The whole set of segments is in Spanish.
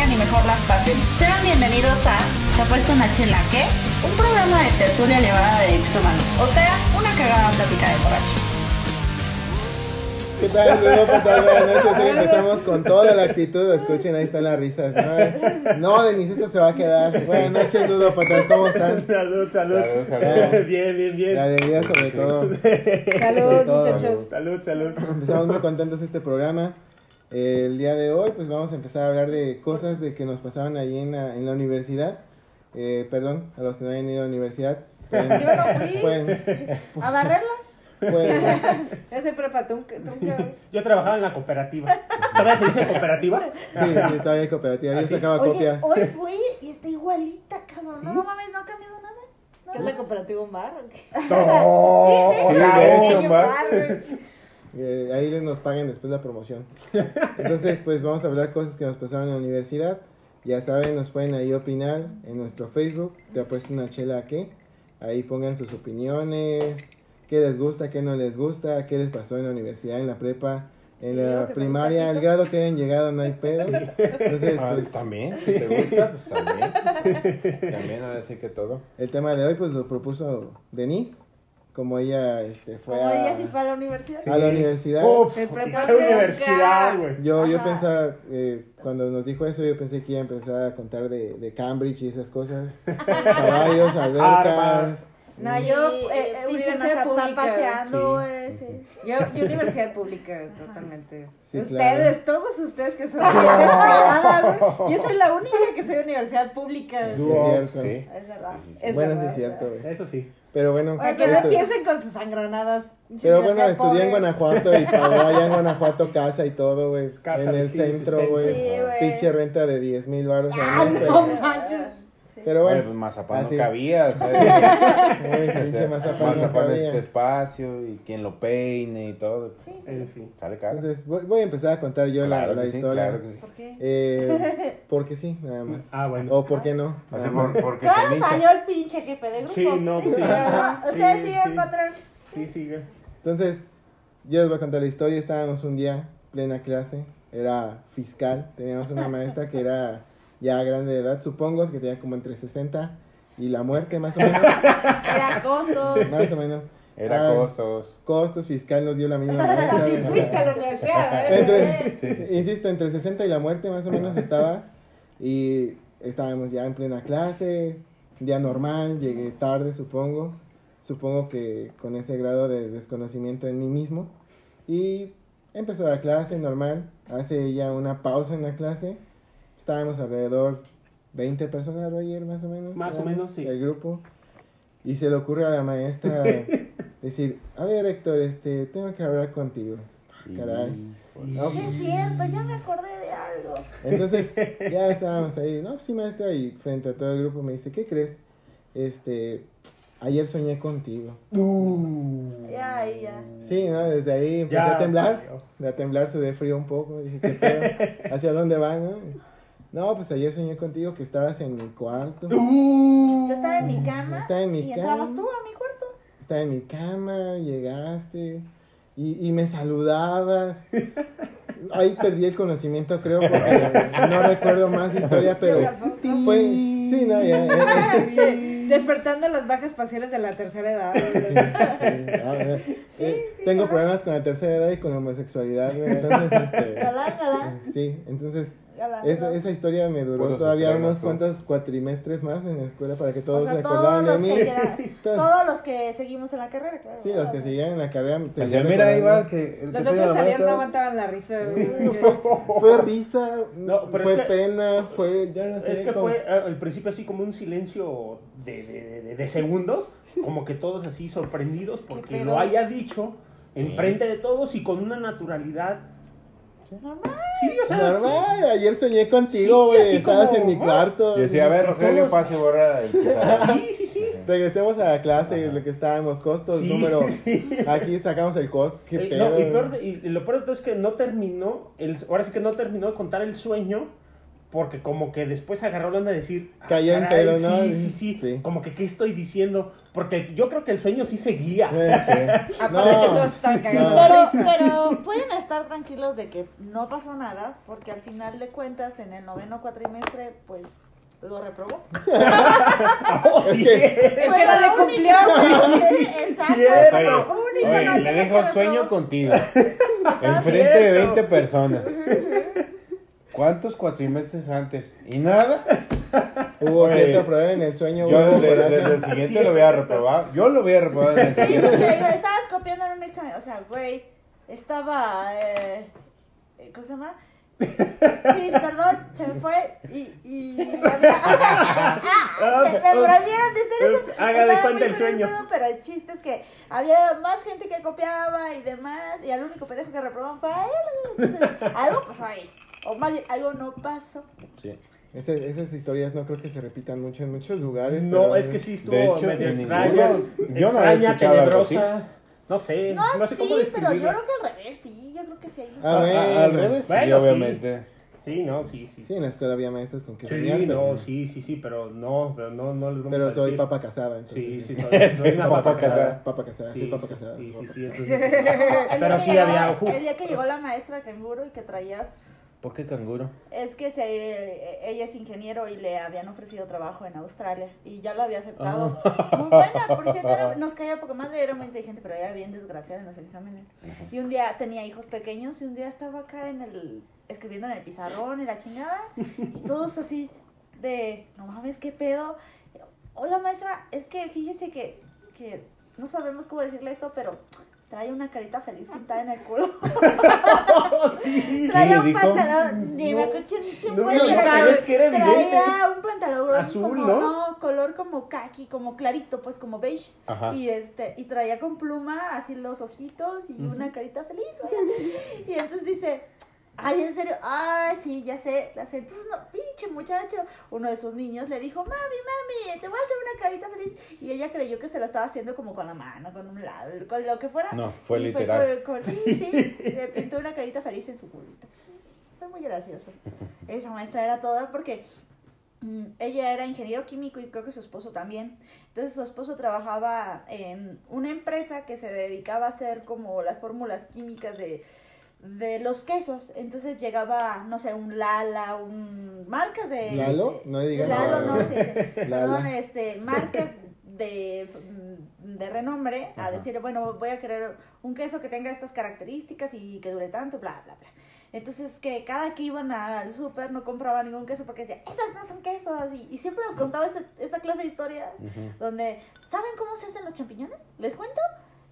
tengan y mejor las pasen. Sean bienvenidos a Te apuesto una chela, ¿qué? Un programa de tertulia elevada de ipsomanos. O sea, una cagada plática de borrachos. ¿Qué tal, ludópatas? Buenas noches. Empezamos con toda la actitud. Escuchen, ahí están las risas. No, no Denise, esto se va a quedar. Buenas noches, ludópatas. ¿Cómo están? Salud, salud. Salud, salud. bien, bien, bien. La alegría sobre todo. Salud, todo. muchachos. Salud, salud. Empezamos muy contentos este programa. El día de hoy, pues vamos a empezar a hablar de cosas de que nos pasaban ahí en la, en la universidad. Eh, perdón, a los que no hayan ido a la universidad. Pueden, Yo no fui. pueden, ¿A barrerla? pueden- Yo soy prepa. Yo trabajaba en la cooperativa. ¿Todavía se dice cooperativa? Sí, sí, todavía hay cooperativa. Yo ¿Ah, sí? sacaba Oye, copias. hoy fui y está igualita, cabrón. No, no mames, no ha cambiado nada. ¿Qué es la cooperativa un bar? Sí, de hecho, bar. Eh, ahí nos pagan después la promoción. Entonces, pues vamos a hablar cosas que nos pasaron en la universidad. Ya saben, nos pueden ahí opinar en nuestro Facebook. Te apuesto una chela a qué. Ahí pongan sus opiniones. ¿Qué les gusta? ¿Qué no les gusta? ¿Qué les pasó en la universidad, en la prepa? En Sí, la primaria, el grado que hayan llegado, no hay pedo. Entonces, Ah, pues también, si te gusta, pues también. También, a decir que todo. el tema de hoy, pues lo propuso Denise. Como ella este, fue Como a, ella sí fue a la universidad. a la universidad. Uf, El universidad, güey. Yo, yo pensaba, eh, cuando nos dijo eso, yo pensé que iba a empezar a contar de, de Cambridge y esas cosas. Caballos, albercas. No, yo, Y, eh, eh, eh, universidad pública. paseando, güey. sí. Yo, yo universidad pública, totalmente. Sí, ustedes, claro. todos ustedes que son güey. Yo soy la única que soy universidad pública. Sí, es cierto. Sí. Es verdad. Sí, sí, sí. Es bueno, sí verdad. es cierto, güey. Eso sí. Pero bueno, Para que no esto- empiecen con sus sangranadas. pero bueno, estudié en pobre. Guanajuato y pagó allá en Guanajuato casa y todo, güey. Casa, En el centro, güey. Sí. Pinche renta de 10 mil baros Ah, no manches. Pero Oye, bueno, pues mazapán así. no cabía, o sea, Muy o pinche sea, mazapán mazapán este espacio y quien lo peine y todo. En fin. Sale caro. Entonces, voy, voy a empezar a contar yo la, Claro la sí, historia. claro que sí. ¿Por qué? Eh, porque sí, nada más. Ah, bueno. O por qué no. Nada por- porque Claro, salió el pinche jefe de grupo. Sí, no, sí. Ah, Sí, Ustedes siguen, sí. patrón. Sí, sigue. Entonces, yo les voy a contar la historia. Estábamos un día, plena clase, era fiscal. Teníamos una maestra que era ya grande de edad, supongo, que tenía como entre 60 y la muerte, más o menos. Era costos. más o menos. Era Ah, costos. Costos fiscal nos dio la misma maestra. Sí, fuiste a la universidad. entre, Sí, sí. Insisto, entre 60 y la muerte más o menos estaba. Y estábamos ya en plena clase, día normal, llegué tarde supongo. Supongo que con ese grado de desconocimiento en mí mismo. Y empezó la clase normal, hace ya una pausa en la clase. Estábamos alrededor 20 personas, Roger, más o menos. Más o menos, sí. El grupo. Y se le ocurre a la maestra decir, a ver Héctor, este, tengo que hablar contigo. Caray. No, es cierto, ya me acordé de algo. entonces, ya estábamos ahí, no, pues sí, maestra, y frente a todo el grupo me dice, ¿qué crees? Este, ayer soñé contigo. Ya, ahí, ya. Sí, ¿no? Desde ahí empecé Ya, a temblar, a temblar sudé frío un poco, dije, ¿qué pedo? ¿Hacia dónde van, no? No, pues ayer soñé contigo que estabas en mi cuarto, Yo estaba en mi cama. Estaba en mi y entrabas cama. tú a mi cuarto. estaba en mi cama, llegaste y, y me saludabas. Ahí perdí el conocimiento, creo, porque no recuerdo más historia, pero fue... Sí, no, ya... ya- Sí, Despertando las bajas pasiones de la tercera edad. Sí, sí, a ver, eh, tengo problemas con la tercera edad y con la homosexualidad, entonces, este, galán. sí, entonces, esa, esa historia me duró todavía unos cuantos cuatrimestres más en la escuela para que todos o sea, se todos acordaran de mí. que queda- Todos- los que seguimos en la carrera, claro. Sí, los que seguían en la carrera. se mira, ahí va el recordando. que. El que Los la salían no maestra". aguantaban la risa. Fue risa, No, pero fue es que- pena, fue, ya no sé. Es que como- fue eh, al principio así como un silencio de, de, de- de segundos, como que todos así sorprendidos porque lo haya dicho Sí. enfrente de todos y con una naturalidad. Normal. Sí, o sea, Normal, ayer soñé contigo, Sí, güey, así estabas como, en mi ¿no? cuarto. Y decía, a ver, Rogelio, todos- pase y borra el pizarrón. sí, sí, sí. Regresemos a la clase, lo que estábamos, costos, Sí, número. sí. Aquí sacamos el costo, qué Eh, pedo. no, y, peor y lo peor de todo es que no terminó, el, ahora sí que no terminó de contar el sueño porque como que después agarró la onda de decir... ah, Cayó en caray, pedo, ¿no? Sí, sí, sí, Sí. Como que, ¿qué estoy diciendo? Porque yo creo que el sueño sí seguía. Eh, Aparte No. que todos están cagando No. Pero, pero pueden estar tranquilos de que no pasó nada, porque al final de cuentas, en el noveno cuatrimestre, pues lo reprobó. Oh, sí. Es que no le cumplió. Exacto, Oye, oye, le dejo sueño contigo. Enfrente de cierto. 20 personas. ¿Cuántos cuatrimestres antes? ¿Y nada? Hubo Oye, cierto problema en el sueño. Yo hubo desde, desde el siguiente lo voy a reprobar. Yo lo voy a reprobar el Sí, siguiente. estabas copiando en un examen, o sea, güey, estaba, eh, ¿cómo se llama? Sí, perdón, se me fue y, y ah, me, me prohibieron de hacer eso. Cuenta el sueño. pedo, pero el chiste es que había más gente que copiaba y demás, y al único pendejo que reprobaban fue a él. Entonces, algo pasó ahí, o más bien, algo no pasó. Sí. Ese- esas historias no creo que se repitan mucho en muchos lugares. No, pero- es que sí estuvo De hecho, medio extraña. ninguno- yo extraña, tenebrosa. No sé, No, no sé cómo sí, pero yo creo que al revés, sí, yo creo que sí hay mucho. Ah, bueno. A- al revés, sí, Bueno, sí. obviamente. Sí, no, sí, sí. Sí, Sí, en la escuela había maestros con que sí soñar, pero, no, sí, sí, sí, pero no, pero no, no les vamos pero a soy decir. papa casada. Entonces, Sí, sí, sí. soy, soy una Papa papa casada. casada. Papa casada, Sí, soy papa sí, casada. sí, sí, sí, casada. entonces- El día Pero que sí llegó- había... El día que llegó la maestra canguro y que traía ¿Por qué canguro? Es que se, ella es ingeniero y le habían ofrecido trabajo en Australia y ya lo había aceptado. Muy buena, por cierto, era- nos caía poca madre, era muy inteligente, pero era bien desgraciada en los exámenes. Y un día tenía hijos pequeños y un día estaba acá en el, escribiendo en el pizarrón y la chingada y todos así de, no mames, qué pedo. Oiga, maestra, es que fíjese que, que no sabemos cómo decirle esto, pero trae una carita feliz pintada en el culo. sí. Traía un dijo? pantalón. Ni me No, acuerdo quién, quién no, fue no, sabes que era evidente. Traía un pantalón Azul, como, ¿no? color como kaki, como clarito, pues como beige. Ajá. Y este, y traía con pluma así los ojitos y una carita feliz. Y entonces dice, ay, en serio, ay, sí, ya sé, la sé. Entonces, no, pinche muchacho, uno de sus niños le dijo, mami, mami, te voy a hacer una carita feliz. Y ella creyó que se la estaba haciendo como con la mano, con un lado, con lo que fuera. No, fue Y literal. con- con- sí, sí, le pintó una carita feliz en su culito. Fue muy gracioso. Esa maestra era toda porque mm, ella era ingeniero químico y creo que su esposo también. Entonces su esposo trabajaba en una empresa que se dedicaba a hacer como las fórmulas químicas de, de los quesos. Entonces llegaba, no sé, un Lala, un marcas de... ¿Lalo? No digas Lalo, no, sí. Perdón, este, marcas de, de renombre a Ajá. decir, bueno, voy a querer un queso que tenga estas características y que dure tanto, bla, bla, bla. Entonces, que cada que iban al súper no compraba ningún queso porque decía, esos no son quesos. Y, y siempre nos contaba ese- esa clase de historias Ujú. donde, ¿saben cómo se hacen los champiñones? ¿Les cuento?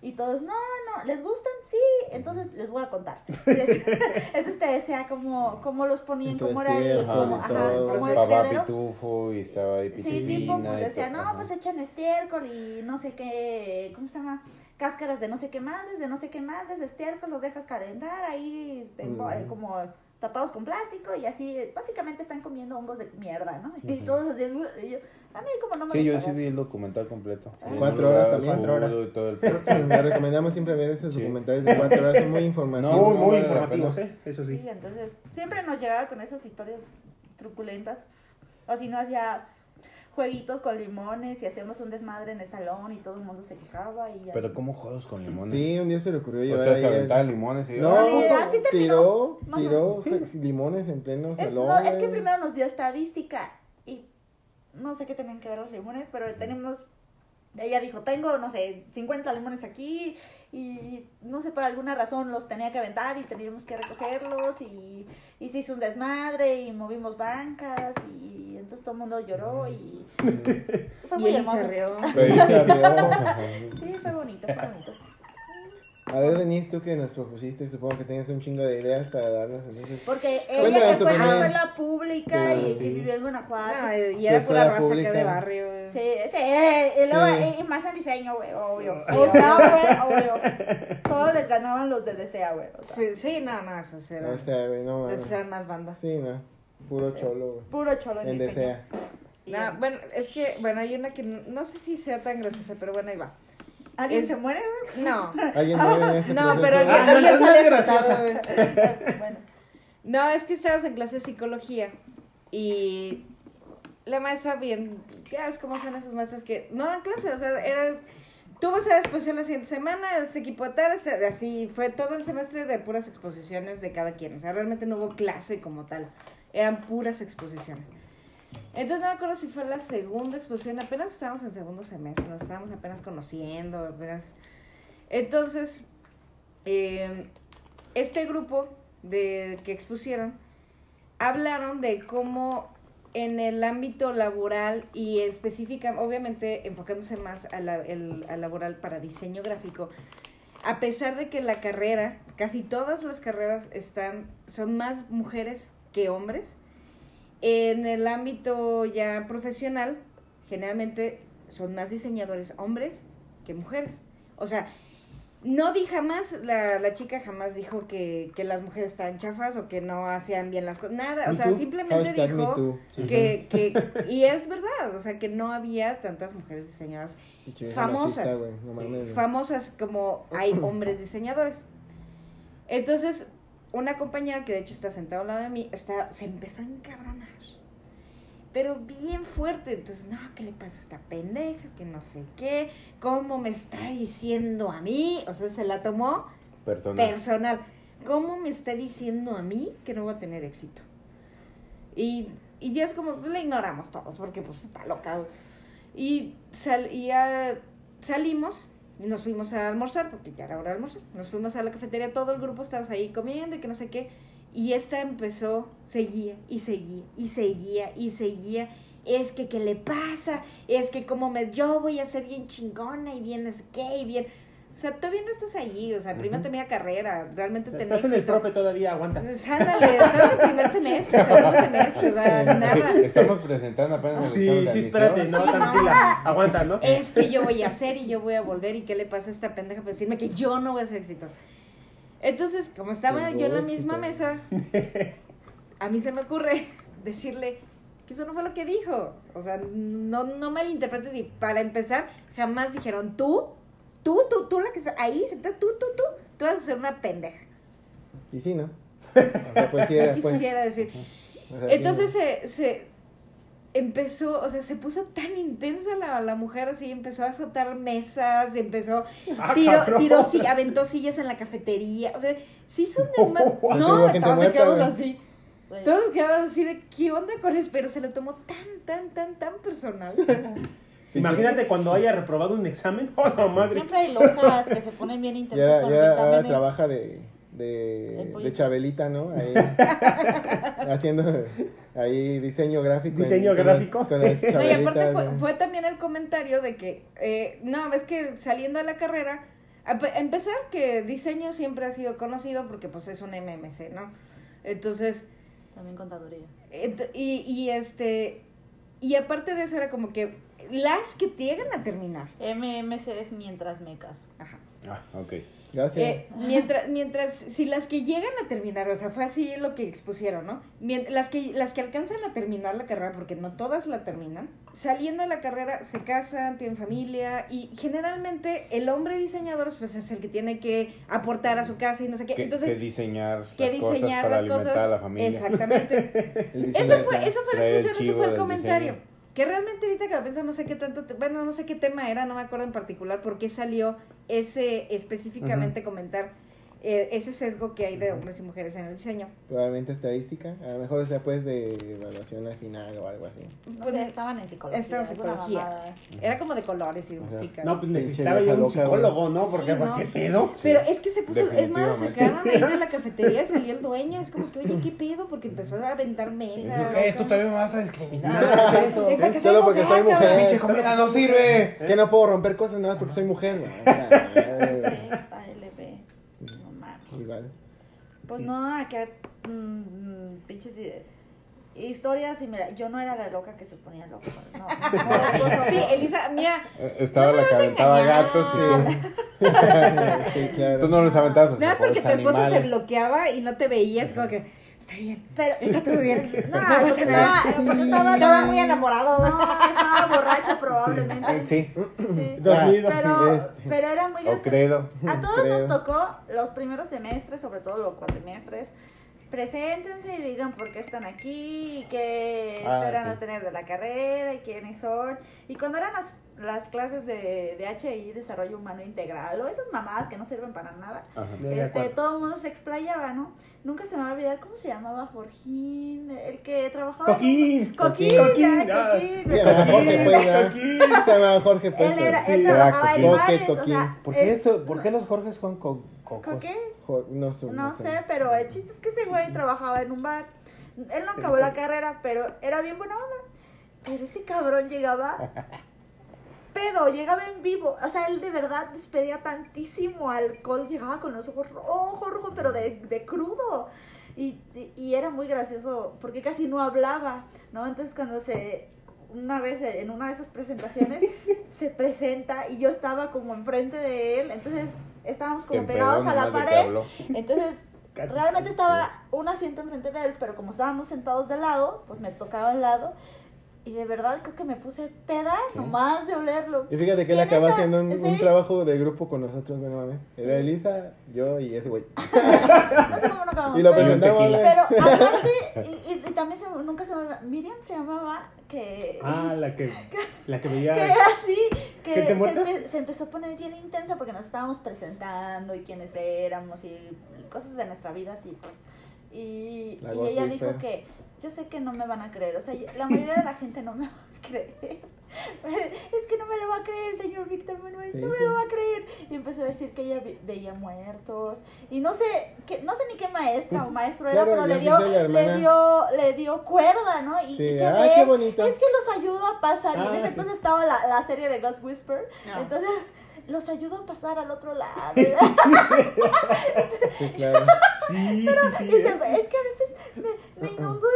Y todos, no, no, ¿les gustan? Sí, entonces les voy a contar. Entonces te decía cómo, cómo los ponían, Entre cómo era el, cómo, y ajá, todo. cómo Estaba pitufo y estaba ahí Sí, tipo, pues decía, no, pues echan estiércol y no sé qué, ¿cómo se llama? Cáscaras de no sé qué madres, de no sé qué madres, estiércol, los dejas calentar ahí, eh, como tapados con plástico y así, básicamente están comiendo hongos de mierda, ¿no? Y Ujú. todos así, y yo, a mí como no me Sí, yo gusta sí vi el documental completo. Ah. Sí, Cuatro horas también. Cuatro horas. y todo el. Le recomendamos siempre ver esos Sí. documentales de cuatro horas, son muy informativos. No, Muy, muy informativos. ¿eh? Eso sí. Sí, entonces siempre nos llegaba con esas historias truculentas. O si no, hacía jueguitos con limones y hacíamos un desmadre en el salón y todo el mundo se quejaba y ya. Pero ¿cómo juegos con limones? Sí, un día se le ocurrió o llevar sea, ahí se el- aventaban limones y... No, Órale, así terminó, tiró, o tiró limones en pleno Es, salón. no, es que primero nos dio estadística y no sé qué tenían que ver los limones, pero tenemos, ella dijo, tengo, no sé, 50 limones aquí y no sé, por alguna razón los tenía que aventar y teníamos que recogerlos y, y se hizo un desmadre y movimos bancas y entonces todo el mundo lloró y fue muy hermoso. se rió. Se. Sí, fue bonito, fue bonito. A ver, Denise, tú que nos propusiste, supongo que tienes un chingo de ideas para darnos. Entonces, Porque ella que fue en la escuela pública y Sí. que vivió en Guanajuato. No, y era pura raza pública. de barrio. Sí, sí, y luego Sí. y- más en diseño, güey, obvio. Sí, o sea, güey, obvio. Todos les ganaban los de Desea, güey. O sea, Sí, sí, no, no, eso era. o sea, güey, no eran más bandas. Sí, no. Puro cholo, güey. Puro cholo en, diseño. No, bueno, es que, bueno, hay una que no, no sé si sea tan graciosa, pero bueno, ahí va. ¿Alguien es- se muere, güey? No, ¿Alguien muere en este no, proceso? pero alguien, Ah, no, alguien no, sale asustado, güey. bueno. No, es que estabas en clase de psicología Y la maestra, bien, ya es como son esas maestras que no dan clase, o sea, era. Tuvo esa exposición la siguiente semana, este equipo de tal, este- así fue todo el semestre de puras exposiciones de cada quien. O sea, realmente no hubo clase como tal, eran puras exposiciones. Entonces no me acuerdo si fue la segunda exposición, apenas estábamos en segundo semestre, nos estábamos apenas conociendo. Entonces, eh, este grupo de que expusieron hablaron de cómo en el ámbito laboral y específica, obviamente enfocándose más a al laboral para diseño gráfico, a pesar de que la carrera, casi todas las carreras están, son más mujeres que hombres, en el ámbito ya profesional, generalmente son más diseñadores hombres que mujeres. O sea, no di jamás, la, la chica jamás dijo que, que las mujeres estaban chafas o que no hacían bien las cosas. Nada, o sea, simplemente dijo que, que, y es verdad, o sea, que no había tantas mujeres diseñadoras famosas. machista, no famosas como hay hombres diseñadores. Entonces, una compañera que de hecho está sentada a un lado de mí, está, se empezó a encabronar. Pero bien fuerte. Entonces, no, ¿qué le pasa a esta pendeja? Que no sé qué. ¿Cómo me está diciendo a mí? O sea, se la tomó Personal. personal. ¿Cómo me está diciendo a mí que no voy a tener éxito? Y, y ya es como, pues, la ignoramos todos, porque pues está loca. Y, sal, y ya salimos nos fuimos a almorzar, porque ya era hora de almorzar. Nos fuimos a la cafetería, todo el grupo estábamos ahí comiendo y que no sé qué. Y esta empezó, seguía y seguía y seguía y seguía. Es que, ¿qué le pasa? Es que como me, yo voy a ser bien chingona y bien, no sé qué, y bien... O sea, todavía no estás allí, o sea, primero tenía carrera, realmente O sea, tenía estás en el éxito. profe todavía, aguanta. Pues, ándale, estaba en primer semestre, segundo semestre, o sea, nada. Estamos presentando apenas el Sí, sí, espérate, no, Sí, no. tranquila, aguanta, ¿no? Es que yo voy a hacer y yo voy a volver y qué le pasa a esta pendeja para decirme que yo no voy a ser exitosa. Entonces, como estaba Tengo yo en la éxito. misma mesa, a mí se me ocurre decirle que eso no fue lo que dijo. O sea, no, no malinterpretes y para empezar, jamás dijeron tú, tú, tú, tú la que está ahí, sentada, tú, tú, tú, tú vas a ser una pendeja. Y sí, ¿no? Pues sí era, pues. Quisiera decir. o sea, sí, Entonces ¿no? se, se empezó, o sea, se puso tan intensa la, la mujer así, empezó a azotar mesas, empezó, Ah, tiró, tiró, sí, aventó sillas en la cafetería, o sea, sí son desmadre. Hubo No, todos muerta, quedamos así. Todos quedamos así de, ¿qué onda con eso? Pero se lo tomó tan, tan, tan, tan personal. Imagínate cuando haya reprobado un examen. ¡Oh, la madre! Siempre hay locas que se ponen bien intensas con los exámenes. trabaja de, El de, Chabelita, ¿no? Ahí, haciendo ahí diseño gráfico. Diseño con las- gráfico. Con las No, y aparte fue, también el comentario de que, eh, no, ves que saliendo de la carrera, a pe- empezar que diseño siempre ha sido conocido porque pues es un MMC, ¿no? Entonces, También contaduría. Y, y este y aparte de eso era como que las que llegan a terminar MMC es mientras me caso. ajá, Ah, ok. Gracias. eh, mientras mientras si las que llegan a terminar o sea fue así lo que expusieron no las que las que alcanzan a terminar la carrera porque no todas la terminan saliendo de la carrera se casan tienen familia y generalmente el hombre diseñador pues es el que tiene que aportar a su casa y no sé qué Que, entonces que diseñar que las cosas diseñar para las alimentar cosas a la familia. exactamente Eso fue, eso fue la exposición, eso fue el comentario. diseño. Que realmente ahorita que lo pienso, no sé qué tanto, bueno, no sé qué tema era, no me acuerdo en particular por qué salió ese específicamente comentar eh, ese sesgo que hay de hombres y mujeres en el diseño. Probablemente estadística. A lo mejor sea pues de evaluación al final o algo así. O Pues, sea, estaban en psicología. estaban en psicología. Era como de colores y de Ajá. música. No, pues necesitaba yo un loca, psicólogo, ¿no? Porque, Sí, ¿no? ¿qué pedo? Pero es que se puso, es más, definitivamente. sacaron ahí de la cafetería, salió el dueño, es como que, oye, ¿qué pedo? Porque empezó a aventar mesas. ¿Qué? ¿Tú también me vas a discriminar? Porque Solo porque soy mujer, mujer. ¡Pinche comida no sirve! Que no puedo romper cosas nada más porque soy mujer. No, o sea, Z, LB. No mames. Igual. Pues no, acá mm, mm, pinches i- historias y mira, yo no era la loca que se ponía loca. No. Sí, Elisa, mira, Eh, Estaba la que aventaba gatos y... Sí, claro. Tú no los aventabas. pues, Nada más porque tu esposo se bloqueaba y no te veías, como que, está bien, Pero está todo bien. No, pasa porque nada. estaba, porque estaba, Estaba muy enamorado. No, estaba borracho probablemente. Sí, Sí. Dormido. Pero, Este. pero era muy o gracioso. credo. A todos nos tocó los primeros semestres, sobre todo los cuatrimestres, preséntense y digan por qué están aquí y qué Ah, esperan sí. obtener de la carrera y quiénes son. Y cuando eran las, las clases de, de HI, Desarrollo Humano Integral, o esas mamadas que no sirven para nada, Ajá. Este, todo el mundo se explayaba, ¿no? Nunca se me va a olvidar cómo se llamaba Jorgín, el que trabajaba. Coquín. Coquín, ah. Coquín. Se llama Jorge, pues, ya. Coquín. Se llama Jorge, pues. Él era, sí. él trabajaba en bares, Coquín. o sea, ¿Por qué, es- eso, ¿Por qué los Jorges son co cocos? ¿Coquín? Jo- No, sé, No sé, pero el chiste es que ese güey trabajaba en un bar. Él no acabó la carrera, pero era bien buena onda. Pero ese cabrón llegaba pedo, llegaba en vivo. O sea, él de verdad despedía tantísimo alcohol. Llegaba con los ojos rojos, rojos, pero de, de crudo. Y, y- y era muy gracioso porque casi no hablaba, ¿no? Entonces cuando se... Una vez en una de esas presentaciones se presenta y yo estaba como enfrente de él, entonces estábamos como pegados a la pared entonces, realmente estaba un asiento enfrente de él, pero como estábamos sentados de lado, pues me tocaba al lado. Y de verdad creo que me puse peda Sí. nomás de olerlo. Y fíjate que él Y esa- haciendo un, un trabajo de grupo con nosotros, no mames. Era Elisa, yo y ese güey. No sé cómo no acabamos. Y lo pero, presentamos. pero aparte, y, y- y también se, nunca se me Miriam se llamaba, que... Ah, la que, la que que veía. era así, que ¿Gente se, muerta? empe- se empezó a poner bien intensa porque nos estábamos presentando y quiénes éramos y cosas de nuestra vida así. Y, La y Ghost ella dijo que yo sé que no me van a creer, o sea, la mayoría de la gente no me va a creer. Es que no me lo va a creer, señor Víctor Manuel, Sí, no me sí. lo va a creer. Y empezó a decir que ella ve- veía muertos. Y no sé, que, no sé ni qué maestra o maestro era, Claro, pero le dio, le dio, le dio cuerda, ¿no? Y, Sí, y que ah, de qué bonito. Es que los ayudó a pasar. Y en Ah, ese sí. entonces estaba la, la serie de Ghost Whisper. Entonces los ayudó a pasar al otro lado. Sí, claro. Sí, sí, sí. Y se- es que a veces me, me inundo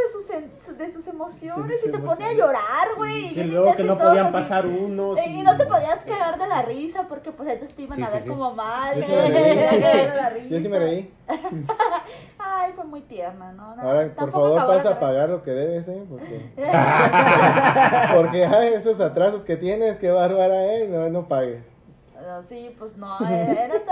de sus, emociones Sí, y se pone a llorar, güey. y Que bien luego que y no podían así. pasar unos. Eh, Y no te podías cagar de la risa porque pues entonces te iban Sí, a ver sí. como mal. Yo sí me me reí. Ay, fue muy tierna, ¿no? No, Ahora, por favor, pasa a pagar lo que debes, ¿eh? Porque, porque ay, esos atrasos que tienes, qué bárbara, ¿eh? No, no pagues. No, sí, pues no, era, era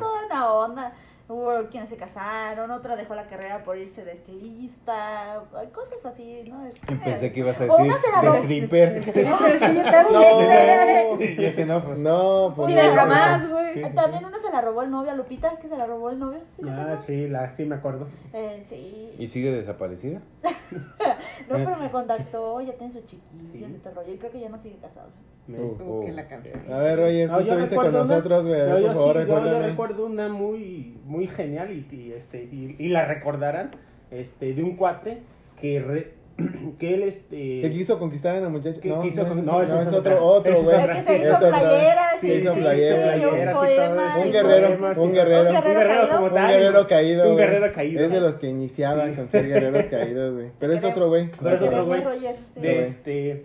toda una onda. Hubo quienes se casaron, otra dejó la carrera por irse de estilista, cosas así, ¿no? Es que- Pensé que ibas a decir una se la de stripper. Pero sí, yo también. No, dije, no, pues. no, pues Sí, no. de jamás, güey. Sí, sí, sí. También una se la robó el novio a Lupita, que se la robó el novio. ¿Sí se Ah, sí, la, sí me acuerdo. Eh, sí. ¿Y sigue desaparecida? No, pero me contactó, ya tiene su chiquillo, Sí. ese rollo. Y creo que ya no sigue casado. Me- Uh. Como que la canción. A ver, Roger, No, tú yo estuviste con nosotros, güey. a ver, No, yo por favor, sí, yo- yo, recuerdo una muy, muy genial y, y, este, y, y la recordarán, este, de un cuate que, re- que él, este... Que quiso conquistar a la muchacha. que no, quiso no, con- no, no, esa es otro, otro, güey. Que se hizo playeras Sí, hizo sí, playeras. sí, un poema. Un guerrero, poemas. un guerrero. Un guerrero caído. Un guerrero caído. Un guerrero caído. Es de los que iniciaban Sí. con ser guerreros caídos, güey. Pero es otro, güey. Pero es Que otro tenía güey. Roger, sí. de este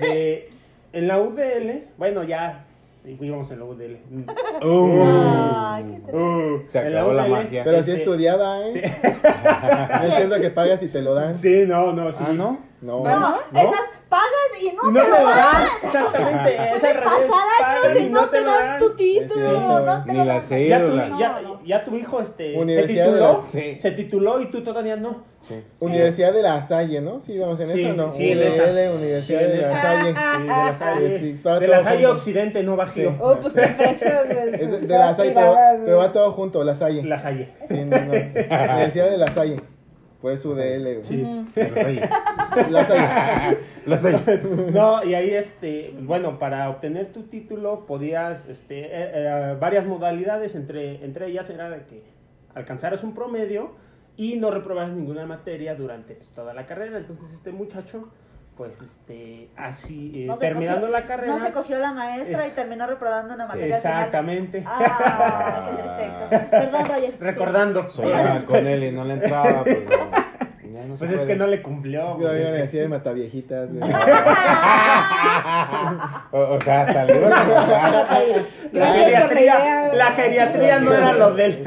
de en la UDL bueno ya íbamos en la UDL Ay, qué triste. Uh, Se acabó la UDL, magia. Pero sí este, estudiaba, ¿eh? sí. No es cierto que pagas y te lo dan. sí no no sí Ah, ¿no? No. No, ¿No? es más, pagas y no, no te lo lo dan. dan exactamente es al Puede revés, pasar años y no te dan tu título. No te Ni la dan. sé. ya tu, Cédula. ya, tu hijo este se tituló la- Sí. se tituló y tú todavía no Sí. Universidad de La Salle, ¿no? Sí, vamos en Sí, eso, ¿no? sí, UDL, esa. Universidad de La. Salle. Sí, de la Salle Sí, de la Salle junto. Occidente no Bajío Sí. Oh, pues qué precioso, güey. Es sus de, de La Salle, pero, pero va todo junto, La Salle. La Salle Sí, no, no. Universidad de La Salle. Eso UDL, güey. sí Los hay. Hay. No, y ahí, este, bueno, para obtener tu título podías, este, eh, eh, varias modalidades, entre, entre ellas era de que alcanzaras un promedio y no reprobaras ninguna materia durante pues, toda la carrera. Entonces este muchacho, pues, este, así, eh, No terminando cogió- la carrera. No se cogió la maestra Es- y terminó reprobando una materia. Exactamente. Ah, qué triste. Perdón, Roger. Sí. Recordando. Soñaba con él y no le entraba, pues no. Ya no se Pues es puede. que no le cumplió. Yo a decir de mataviejitas, güey. O, o sea, trabajar. La Gracias por la geriatría, güey. la geriatría no era lo de él.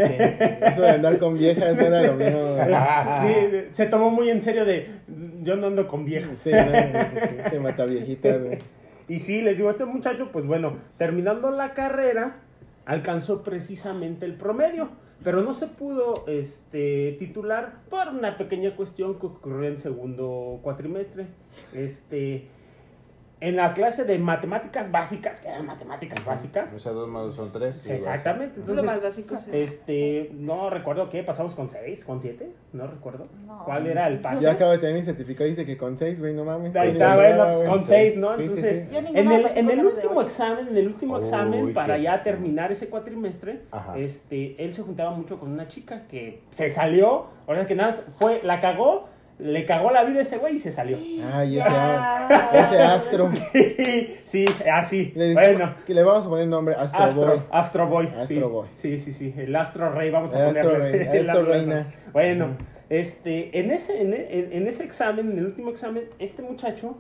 Eso de andar con viejas no era lo mío, güey. Sí, se tomó muy en serio de yo no ando con viejas. Sí, no, de mataviejitas, güey. Y sí, les digo, este muchacho, pues bueno, terminando la carrera, alcanzó precisamente el promedio. Pero no se pudo este, titular por una pequeña cuestión que ocurrió en segundo cuatrimestre. Este, en la clase de matemáticas básicas, que eran matemáticas básicas, O sea, dos más dos son tres. sí, exactamente. Es lo más Entonces, básico. sí. este, no recuerdo qué, pasamos con seis, con siete, no recuerdo. No. ¿Cuál era el paso? Yo acabo de tener mi certificado y dice que con 6, güey, no mames. Ahí Con está, seis, bueno, pues con seis, ¿no? Sí, sí, Entonces, en el, en el último examen, en el último Uy, examen, para ya terminar ese cuatrimestre, Ajá. este, él se juntaba mucho con una chica que se salió, ahora que nada, fue, la cagó, le cagó la vida a ese güey y se salió. Ay, ese, Ya. ese astro. sí, así, Le, bueno. que le vamos a poner nombre Astro, Boy. Astro, Astro Boy. Astro sí. Boy. Sí, sí, sí. El Astro Rey, vamos a El Astro ponerle Rey, el Astro Astro Reina. Bueno, este, en ese, en, en- en ese examen, en el último examen, este muchacho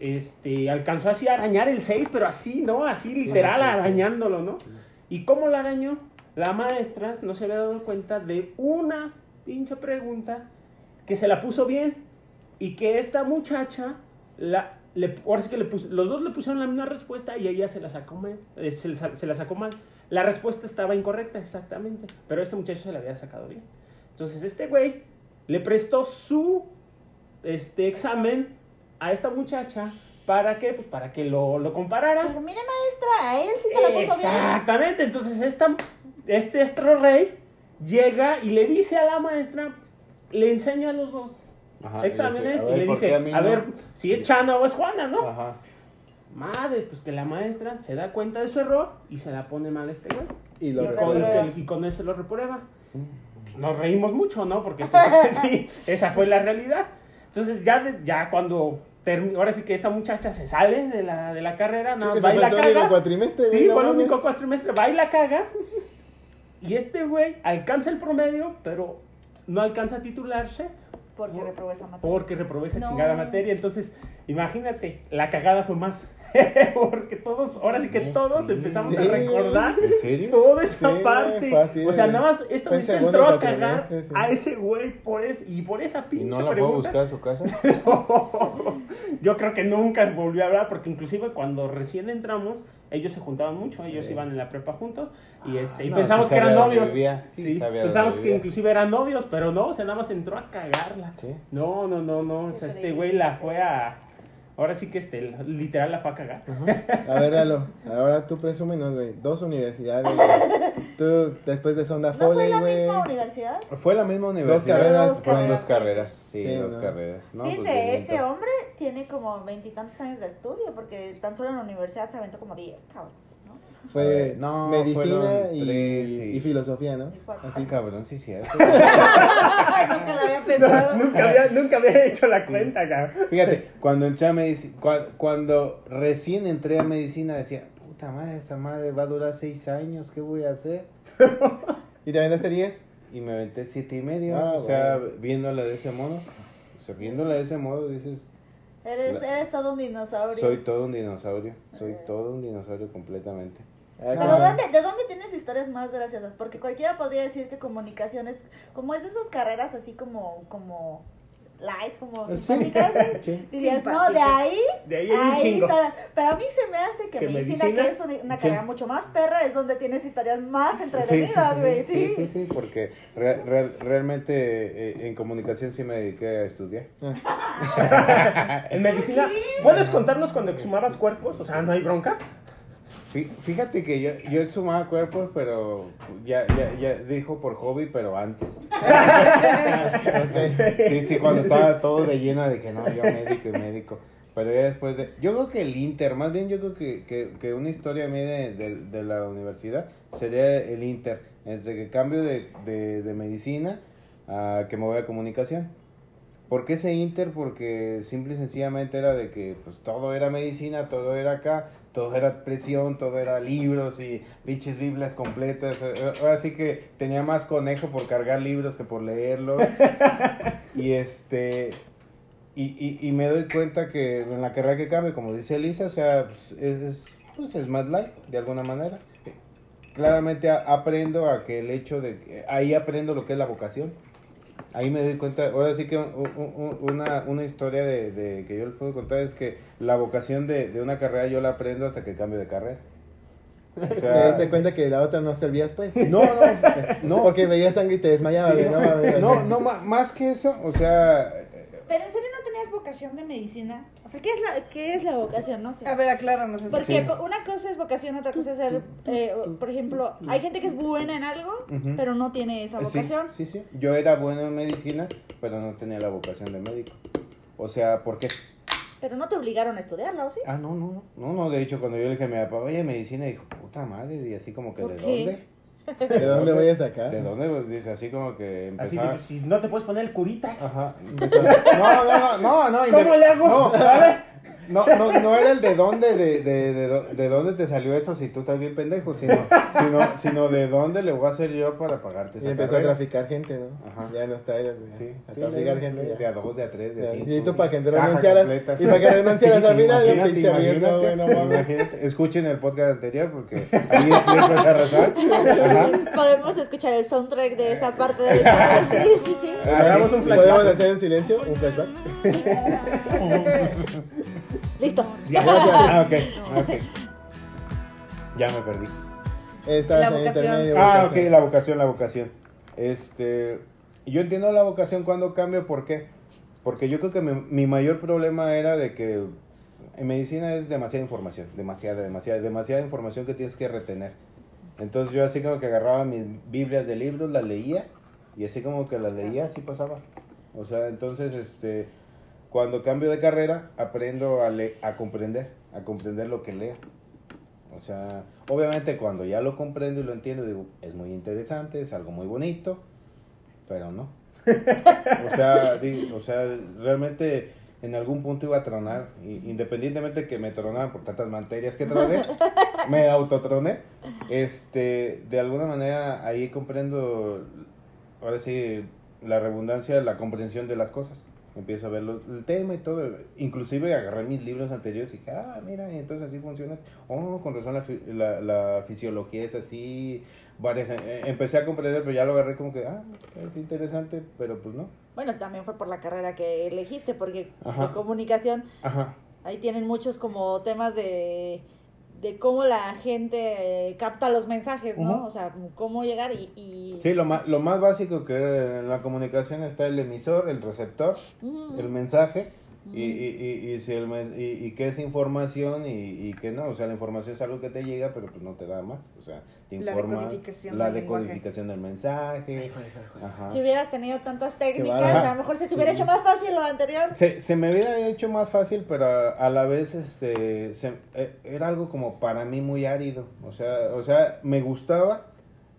este, alcanzó así a arañar el 6, pero así, ¿no? Así literal sí, sí. arañándolo, ¿no? ¿Y cómo lo arañó? La maestra no se había dado cuenta de una pinche pregunta que se la puso bien y que esta muchacha, la, le, ahora sí que le puso- los dos le pusieron la misma respuesta y ella se la sacó mal. eh, se, la- se la sacó mal. La respuesta estaba incorrecta, exactamente, pero este muchacho se la había sacado bien. Entonces este güey le prestó su este examen a esta muchacha para que pues para que lo, lo comparara. Pero mire, maestra, a él sí se la puso bien. Exactamente, entonces esta, este Astro Rey llega y le dice a la maestra, le enseña a los dos Ajá, exámenes a y ver, le ¿por dice, a no? ver, si es Chana o es Juana, ¿no? Ajá. Madre, pues que la maestra se da cuenta de su error y se la pone mal a este güey. Y lo Y Y reprueba. con, y con eso lo reprueba. Pues nos reímos mucho, ¿no? Porque pues, sí, esa fue la realidad. Entonces ya, de- ya cuando, ahora sí que esta muchacha se sale de la, de la carrera, nada más que va y la caga. cuatrimestre, güey, Sí, no fue el único cuatrimestre, va y la caga. Y este güey alcanza el promedio, pero no alcanza a titularse Porque reprobó esa materia. porque reprobé esa No. chingada materia. Entonces, imagínate, la cagada fue más. porque todos, ahora sí que todos empezamos a recordar ¿En serio? toda esa Sí, parte. o sea, nada más esta vez entró a cagar sí. a ese güey por es, y por esa ¿Y pinche no la pregunta. buscar a su casa? Yo creo que nunca volvió a hablar porque inclusive cuando recién entramos, ellos se juntaban mucho, ellos Sí. iban en la prepa juntos y este y no, pensamos sí que eran novios. sí pensamos que inclusive eran novios, pero no, o sea, nada más entró a cagarla. No, no, no, no, o sea, este güey la fue a ahora sí que este literal la fue a cagar. A ver, Lalo, ahora tú presúmenos, güey. Dos universidades, güey. Tú, después de Sonda ¿No fue Foley, la güey. misma universidad? Fue la misma universidad. carreras, Dos Fueron carreras. dos carreras. Sí, Sí, dos ¿no? carreras. No, Dice, pues, bien, este hombre tiene como veintitantos años de estudio, porque tan solo en la universidad se aventó como 10, cabrón. Fue No, medicina y, tres, sí. y filosofía, ¿no? ¿Y cuál? Ay, cabrón, sí, cierto. Nunca lo había pensado. nunca, había, nunca había hecho la cuenta, cabrón. Fíjate, cuando entré a medicina, cuando recién entré a medicina decía, puta madre, esta madre va a durar seis años, ¿qué voy a hacer? ¿Y te aventaste 10? Y me aventé siete y medio, Ah, o sea, bueno. viéndola de ese modo, o sea, viéndola de ese modo dices, Eres, eres todo un dinosaurio. soy todo un dinosaurio, soy todo un dinosaurio completamente. Ah, Pero. ¿dónde, ¿de dónde tienes historias más graciosas? Porque cualquiera podría decir que comunicaciones, como es de esas carreras así como, como light, como simpáticas, Sí. dirías, no, de ahí, De ahí está. Pero a mí se me hace que, ¿Que medicina, medicina? que es una, una Sí. carrera mucho más perra, es donde tienes historias más Sí, sí, entretenidas, sí, güey, sí, sí, sí, porque re- re- realmente eh, en comunicación sí me dediqué a estudiar. En medicina, ¿puedes contarnos cuando exhumabas cuerpos? O sea, no hay bronca. Fí- Fíjate que yo, yo exhumaba cuerpos, pero ya, ya, ya dijo por hobby, pero antes. Sí, sí, cuando estaba todo de lleno de que no, yo médico y médico. Pero ya después de... Yo creo que el Inter, más bien yo creo que, que, que una historia mía de, de, de la universidad sería el Inter. Entre que cambio de, de, de medicina a que me voy a comunicación. ¿Por qué ese Inter? Porque simple y sencillamente era de que pues todo era medicina, todo era acá, todo era presión, todo era libros y pinches biblias completas. Eh, eh, Ahora sí que tenía más conejo por cargar libros que por leerlos. y este y, y, y me doy cuenta que en la carrera que cambio, como dice Elisa, o sea, pues, es, es, pues, es más light de alguna manera. Claramente a- aprendo a que el hecho de que ahí aprendo lo que es la vocación. Ahí me doy cuenta, ahora sí que un- un- un- una, una historia de, de que yo les puedo contar es que la vocación de, de una carrera yo la aprendo hasta que cambio de carrera. O Te diste cuenta que la otra no servías, pues. no, no, no, Porque veías sangre y te desmayabas, Sí, no, no, no, más que eso, o sea, Pero vocación de medicina. O sea, ¿qué es la, qué es la vocación? No sé. A ver, acláranos eso. Porque Sí. una cosa es vocación, otra cosa es ser, eh, por ejemplo, hay gente que es buena en algo, pero no tiene esa vocación. Sí, sí, Yo era bueno en medicina, pero no tenía la vocación de médico. O sea, ¿por qué? Pero no te obligaron a estudiarla, ¿o sí? Ah, no, no, no, no, no, de hecho cuando yo le dije a mi papá, oye, medicina, dijo, puta madre, y así como que, ¿Por ¿de qué? dónde? ¿De dónde voy a sacar? ¿De dónde? Pues, dice, así como que Así empezaba... de, si no te puedes poner el curita. Ajá. No, no, no, no, no. ¿Cómo le hago? No, A ver. No, no, no era el de dónde, de, de, de, dó- de dónde te salió eso si tú estás bien pendejo, sino, sino, sino de dónde le voy a hacer yo para pagarte Y empezó a traficar gente, ¿no? Ajá. Ya nos trae. Sí, A traficar de, gente. de, a dos, de a tres, de a cinco. Y tú para que te renunciaras. Y para que renunciaras Sí, al final, imagínate, pinche riesgo, imagínate, güey, no imagínate. Escuchen el podcast anterior porque ahí explico esa razón. Ajá. Podemos escuchar el soundtrack de esa parte de la Sí, sí, sí. Hagamos un ¿Podemos flashback. hacer en silencio un flashback? Listo. Ah, ok, ok. Ya me perdí. La en vocación. intermedio, Ah, ok, vocación. la vocación, la vocación. Este, yo entiendo la vocación cuando cambio, ¿por qué? Porque yo creo que mi, mi mayor problema era de que en medicina es demasiada información, demasiada, demasiada, demasiada información que tienes que retener. Entonces yo así como que agarraba mis Biblias de libros, las leía y así como que las leía, así pasaba. O sea, entonces, este, cuando cambio de carrera, aprendo a, le- a comprender, a comprender lo que leo. O sea, obviamente cuando ya lo comprendo y lo entiendo, digo, es muy interesante, es algo muy bonito, pero no. O sea, di- o sea, realmente en algún punto iba a tronar, y- independientemente que me tronaban por tantas materias que troné, me autotroné. Este, de alguna manera ahí comprendo, ahora sí, la redundancia, la comprensión de las cosas. Empiezo a ver los- el tema y todo. Inclusive agarré mis libros anteriores y dije, ah, mira, entonces así funciona. Oh, con razón la, la, la fisiología es así. Varias, eh, empecé a comprender, pero ya lo agarré como que, ah, es interesante, pero pues no. Bueno, también fue por la carrera que elegiste, porque Ajá. de comunicación, Ajá. ahí tienen muchos como temas de, de cómo la gente capta los mensajes, ¿no? O sea, cómo llegar y... y... Sí, lo más, lo más básico que en la comunicación está el emisor, el receptor, el mensaje y, y, y, y, si el men- y, y qué es información y, y qué no. O sea, la información es algo que te llega, pero pues no te da más. O sea, te La informa decodificación la del lenguaje. decodificación del mensaje. Ajá. Si hubieras tenido tantas técnicas, a lo mejor se te hubiera hecho más fácil lo anterior. Se, se me hubiera hecho más fácil, pero a, a la vez este se- eh, era algo como para mí muy árido. O sea, o sea, me gustaba.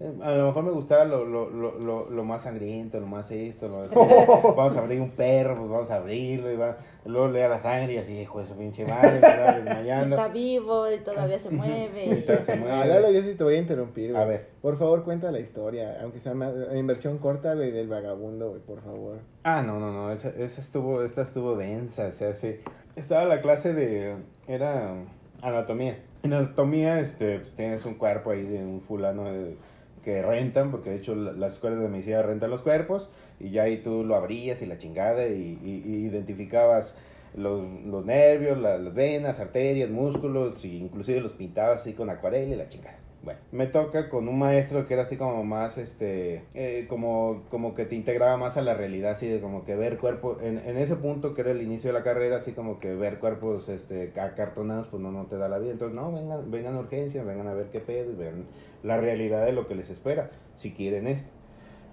Eh, A lo mejor me gustaba lo, lo, lo, lo, lo más sangriento, lo más esto, lo así. Vamos a abrir un perro, pues vamos a abrirlo y va, luego lea la sangre y así, hijo de su pinche madre, desmayando. Está vivo y todavía se mueve. Ahorita se mueve. Ah, Lalo, yo sí te voy a interrumpir, güey. A ver. Por favor, cuenta la historia, aunque sea más, en versión corta, güey, del vagabundo, güey, por favor. Ah, no, no, no, esa, esa estuvo, esta estuvo densa, o sea, sí. Estaba la clase de, era anatomía. En anatomía, este, tienes un cuerpo ahí de un fulano de- que rentan, porque de hecho la- las escuelas de medicina rentan los cuerpos, y ya ahí tú lo abrías y la chingada, y, y- y identificabas los, los nervios, la- las venas, arterias, músculos, y inclusive los pintabas así con acuarela y la chingada. Bueno, me toca con un maestro que era así como más, este, eh, como, como que te integraba más a la realidad, así de como que ver cuerpos, en, en ese punto que era el inicio de la carrera, así como que ver cuerpos, este, acartonados, pues no, no te da la vida. Entonces, no, vengan, vengan a urgencia, vengan a ver qué pedo y vean la realidad de lo que les espera, si quieren esto.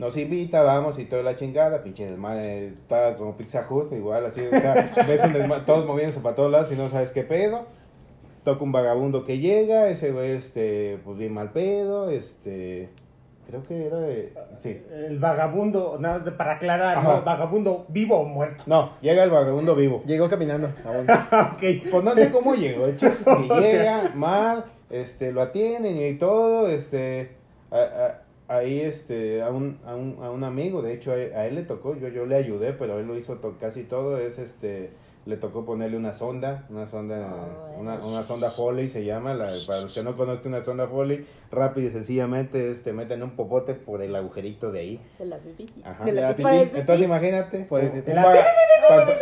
Nos invita, vamos y toda la chingada, pinche desmadre, estaba como Pizza Hut, igual así, o sea, ves un todos moviéndose para todos lados y no sabes qué pedo toca un vagabundo que llega, ese güey, este, pues bien mal pedo, este, creo que era de, sí. El vagabundo, nada más de- para aclarar, Ajá. ¿no? Vagabundo vivo o muerto. No, llega el vagabundo vivo. Llegó caminando, aún. ok. Pues no sé cómo llegó, el chiste que llega mal, este, lo atienden y todo, este, a- a- ahí, este, a un, a un, a un amigo, de hecho, a, a él le tocó, yo, yo le ayudé, pero él lo hizo to- casi todo, es, este, le tocó ponerle una sonda, una sonda, Ah, una, una sonda Foley se llama, la- para los que no conocen una sonda Foley, rápido y sencillamente, este, meten un popote por el agujerito de ahí, De la pipí. Ajá. De la pipí. pipí. Entonces imagínate, Por el pipí. para,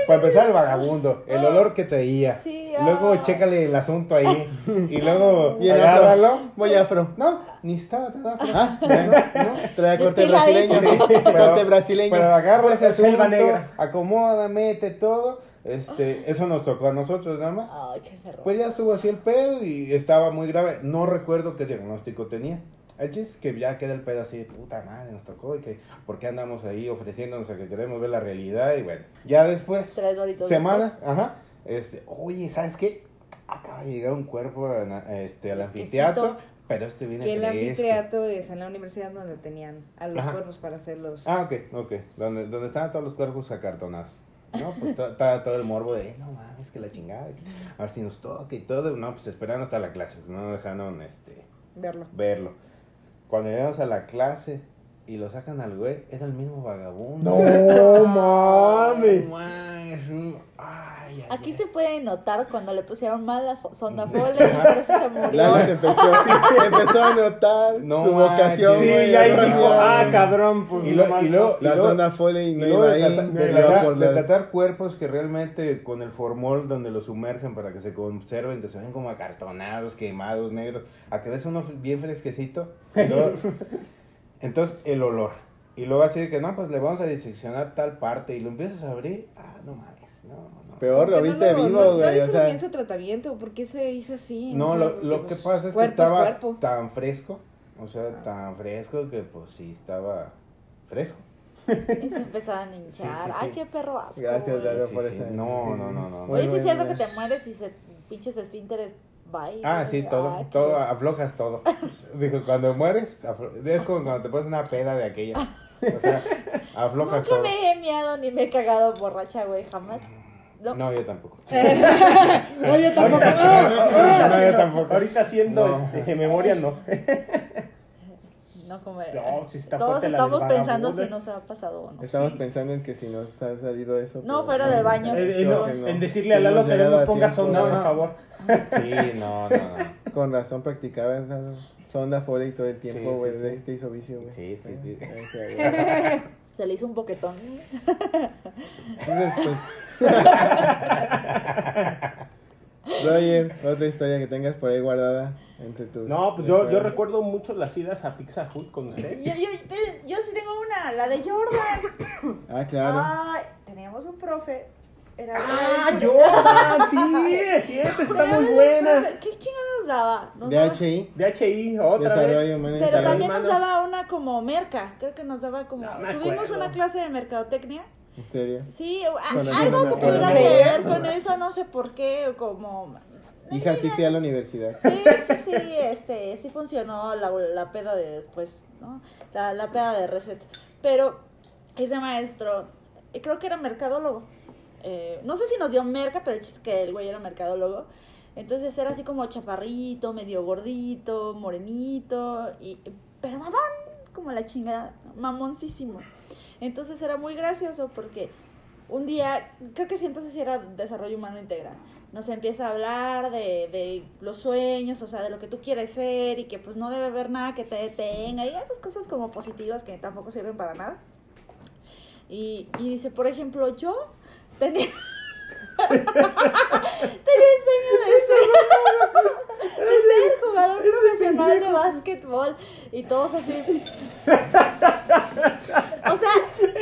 para empezar el vagabundo, el olor que traía. Sí. Luego chécale el asunto ahí. Y luego agárralo. Muy afro. No, ni estaba tan afro. Ah, No, no. Trae corte brasileño. Sí, pero- Corte brasileño. Pero agarra ese asunto, negra. acomoda, mete todo. Este, eso nos tocó a nosotros nada más. Ay, qué ferro. Pues ya estuvo así el pedo y estaba muy grave. No recuerdo qué diagnóstico tenía. El chiste es que ya queda el pedo así, puta madre, nos tocó y que, ¿por qué andamos ahí ofreciéndonos a que queremos ver la realidad? Y bueno, ya después, Tres semanas, ajá, este, oye, ¿sabes qué? Acaba de llegar un cuerpo a este, al anfiteatro, pero este viene Que el anfiteatro es en la universidad donde tenían a los Ajá. cuerpos para hacer los... Ah, ok, ok. Donde, donde estaban todos los cuerpos acartonados. No, pues estaba todo el morbo de, no mames, que la chingada, que a ver si nos toca y todo. No, pues esperando hasta la clase, no dejaron este, verlo. verlo. Cuando llegamos a la clase y lo sacan al güey, era el mismo vagabundo. No mames. mames. Ay, Aquí ay. se puede notar cuando le pusieron mal la sonda Foley y por eso se murió. Se empezó, empezó a notar No su vocación. Sí, y ahí dijo, ah, cabrón, pues Y, lo- y luego, La y luego- sonda Foley y no luego iba de, ahí. tratar, de tratar cuerpos que realmente con el formol donde los sumergen para que se conserven, que se ven como acartonados, quemados, negros, a que ves uno bien fresquecito. y luego- entonces el olor. Y luego así de que no, pues le vamos a diseccionar tal parte y lo empiezas a abrir. Ah, no mames, no, no. Peor, lo ¿Por qué viste no, vivo, no, no güey. le o sea, bien su tratamiento? ¿Por qué se hizo así? No, lo, lo que pasa es que estaba cuerpo. tan fresco, o sea, tan fresco que pues sí estaba fresco. Y se empezaban a hinchar. Sí, sí, Ay, sí. qué perro asco. Gracias, Sí, por esa. No, no, no, no. Oye, sí es cierto que te mueres y se pinches esfínteres bye. Ah, sí, todo, Ay, qué- todo, aflojas todo. Dijo, cuando mueres, aflo- es como cuando te pones una peda de aquella. O sea, aflojas Nunca todo. me he miado ni me he cagado borracha, güey, jamás. No. No, yo tampoco. No, yo tampoco. Ahorita No, yo haciendo, tampoco. ahorita haciendo No. este, memoria, no. No, como. No, sí está Todos estamos pensando si nos ha pasado o no. Estamos pensando en que si nos ha salido eso. No, pero- fuera del baño. Eh, eh, no. En decirle a Sí, Lalo que no nos ponga tiempo. sonda, No, por favor. Sí, no, no, no. Con razón practicaba esa sonda Foley todo el Sí, tiempo, sí, güey. sí. de ahí te hizo vicio, güey. Sí, sí, sí. Se le hizo un boquetón. Entonces, pues. Roger, otra historia que tengas por ahí guardada entre tus. No, pues yo, yo recuerdo mucho las idas a Pizza Hut con usted. Yo, yo, pero yo sí tengo una, la de Jordan. Ah, claro. Teníamos un profe. Era ¡Ah, Jordan! Sí, es cierto, está muy buena. profe. ¿Qué chingados nos daba? Nos daba- DHI. DHI, otra Desarrollo vez. Pero también nos daba una como merca. Creo que nos daba como. No Tuvimos una clase de mercadotecnia. En serio. Sí, algo que el- que ver con eso, no sé por qué, como. Hija, sí fui a la universidad. Sí, sí, sí, este, sí funcionó la, la peda de después, ¿no? La, la peda de reset. Pero ese maestro, creo que era mercadólogo. Eh, no sé si nos dio merca, pero el chiste es que el güey era mercadólogo. Entonces era así como chaparrito, medio gordito, morenito, y, pero mamón, como la chingada, mamoncísimo. Entonces era muy gracioso porque un día, creo que sí, entonces era desarrollo humano integral. Nos empieza a hablar de, de los sueños, o sea, de lo que tú quieres ser y que pues no debe haber nada que te detenga y esas cosas como positivas que tampoco sirven para nada. Y, y dice, por ejemplo, yo tenía, tenía el sueño de ser, de ser jugador profesional de básquetbol y todos así. O sea,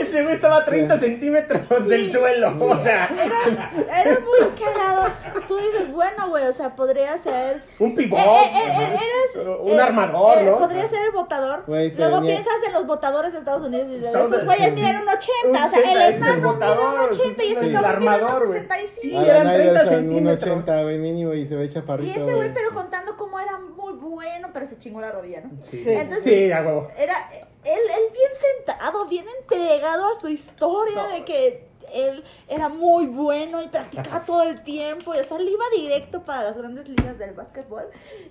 Ese güey estaba a 30 centímetros del suelo. O sea, era, era muy cagado. Tú dices, bueno, güey, o sea, podría ser. un pivot. Eh, eh, eh, eh, eres, un eh, armador, eh, ¿no? Podría ser el votador. Güey, pero Luego ni- piensas en los votadores de Estados Unidos y dices, esos güeyes sí, miden sí. un 80. Un O sea, 80 el enano mide un votador, 80 y es este cabrón mide armador, un güey. 65. Sí, Alan eran 30 Iverson, un centímetros. 80, güey, mínimo, y se ve Y chaparrito. ese güey, pero contando cómo era muy bueno, pero se chingó la rodilla, ¿no? Sí, Entonces- sí, a huevo. Era él, él bien sentado, bien entregado a su historia No. de que él era muy bueno y practicaba todo el tiempo. Y, o sea, él iba directo para las grandes ligas del básquetbol,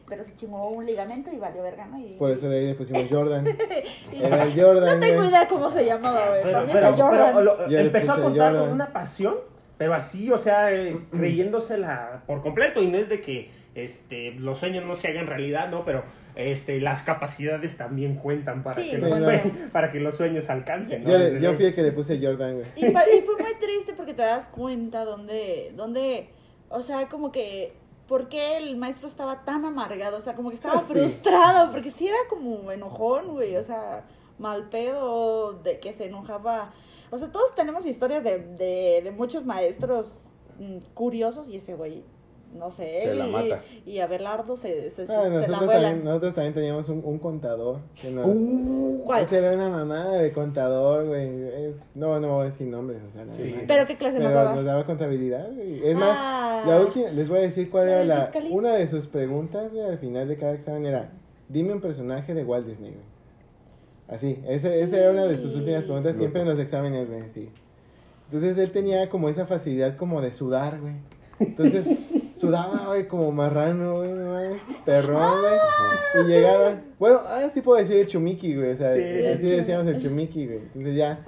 pero se chingó un ligamento y valió verga, ¿no? Y, Por eso de ahí le pusimos Jordan. y- Era el Jordan, no tengo idea cómo se llamaba, güey. Pero, pero- Jordan. lo- empezó a contar Jordan. con una pasión, pero así, o sea, eh, creyéndosela por completo. Y no es de que este, los sueños no se hagan realidad, ¿no? Pero este, las capacidades también cuentan para, Sí, que, los, no. sue- para que los sueños alcancen. ¿no? Yo, fui el que le puse Jordan, güey. Y, fue muy triste porque te das cuenta dónde, dónde O sea, como que, ¿por qué el maestro estaba tan amargado? O sea, como que estaba frustrado, porque sí era como enojón, güey, o sea, mal pedo, de que se enojaba. O sea, todos tenemos historias de, de, de muchos maestros mm, curiosos y ese güey, no sé, Se la y, mata. y Abelardo se, se, se- Ah, se la nosotros, vuela. también, nosotros también teníamos un, un contador. Que nos, ¿Cuál? Ese era una mamada de contador, güey. Eh, No, no voy a decir nombres, o sea, Sí. ¿Pero qué clase nos Pero daba? nos daba contabilidad, güey. Es Ah. más, la última, les voy a decir cuál ¿La era la, fiscalito? una de sus preguntas, güey, al final de cada examen era, dime un personaje de Walt Disney, güey. Así, ese, esa era una de sus últimas preguntas siempre en los exámenes, güey, sí. Entonces él tenía como esa facilidad como de sudar, güey. Entonces sudaba, güey, como marrano, güey, no mames, perrón, güey. Y llegaba, bueno, ahora sí puedo decir el chumiki, güey, o sea, Sí, así sí. decíamos el chumiki, güey. Entonces ya,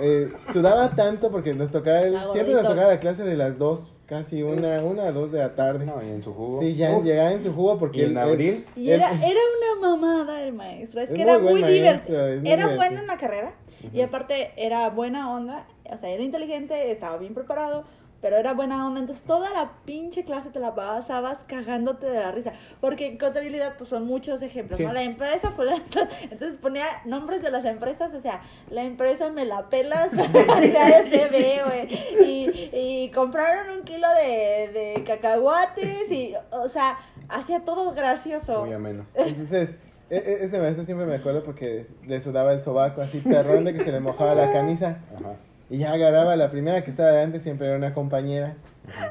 eh, sudaba tanto porque nos tocaba, el- siempre nos tocaba la clase de las dos, casi una, una, dos de la tarde. No, y en su jugo. Sí, ya Uf. llegaba en su jugo porque Y en él- abril. Y él- era, era una mamada el maestro, es, Es que muy era buen muy maestro, divertido. es muy Era divertido. bueno en la carrera y aparte era buena onda, o sea, era inteligente, estaba bien preparado, pero era buena onda, entonces toda la pinche clase te la pasabas cagándote de la risa, porque en contabilidad pues son muchos ejemplos, Sí. ¿no? La empresa fue entonces ponía nombres de las empresas, o sea, la empresa me la pelas, CB, güey, y, y compraron un kilo de, de cacahuates y, o sea, hacía todo gracioso. Muy ameno. Entonces, e- e- ese maestro siempre me acuerdo porque le sudaba el sobaco así perrón de que se le mojaba la camisa. Ajá. Y ya agarraba la primera que estaba delante, siempre era una compañera.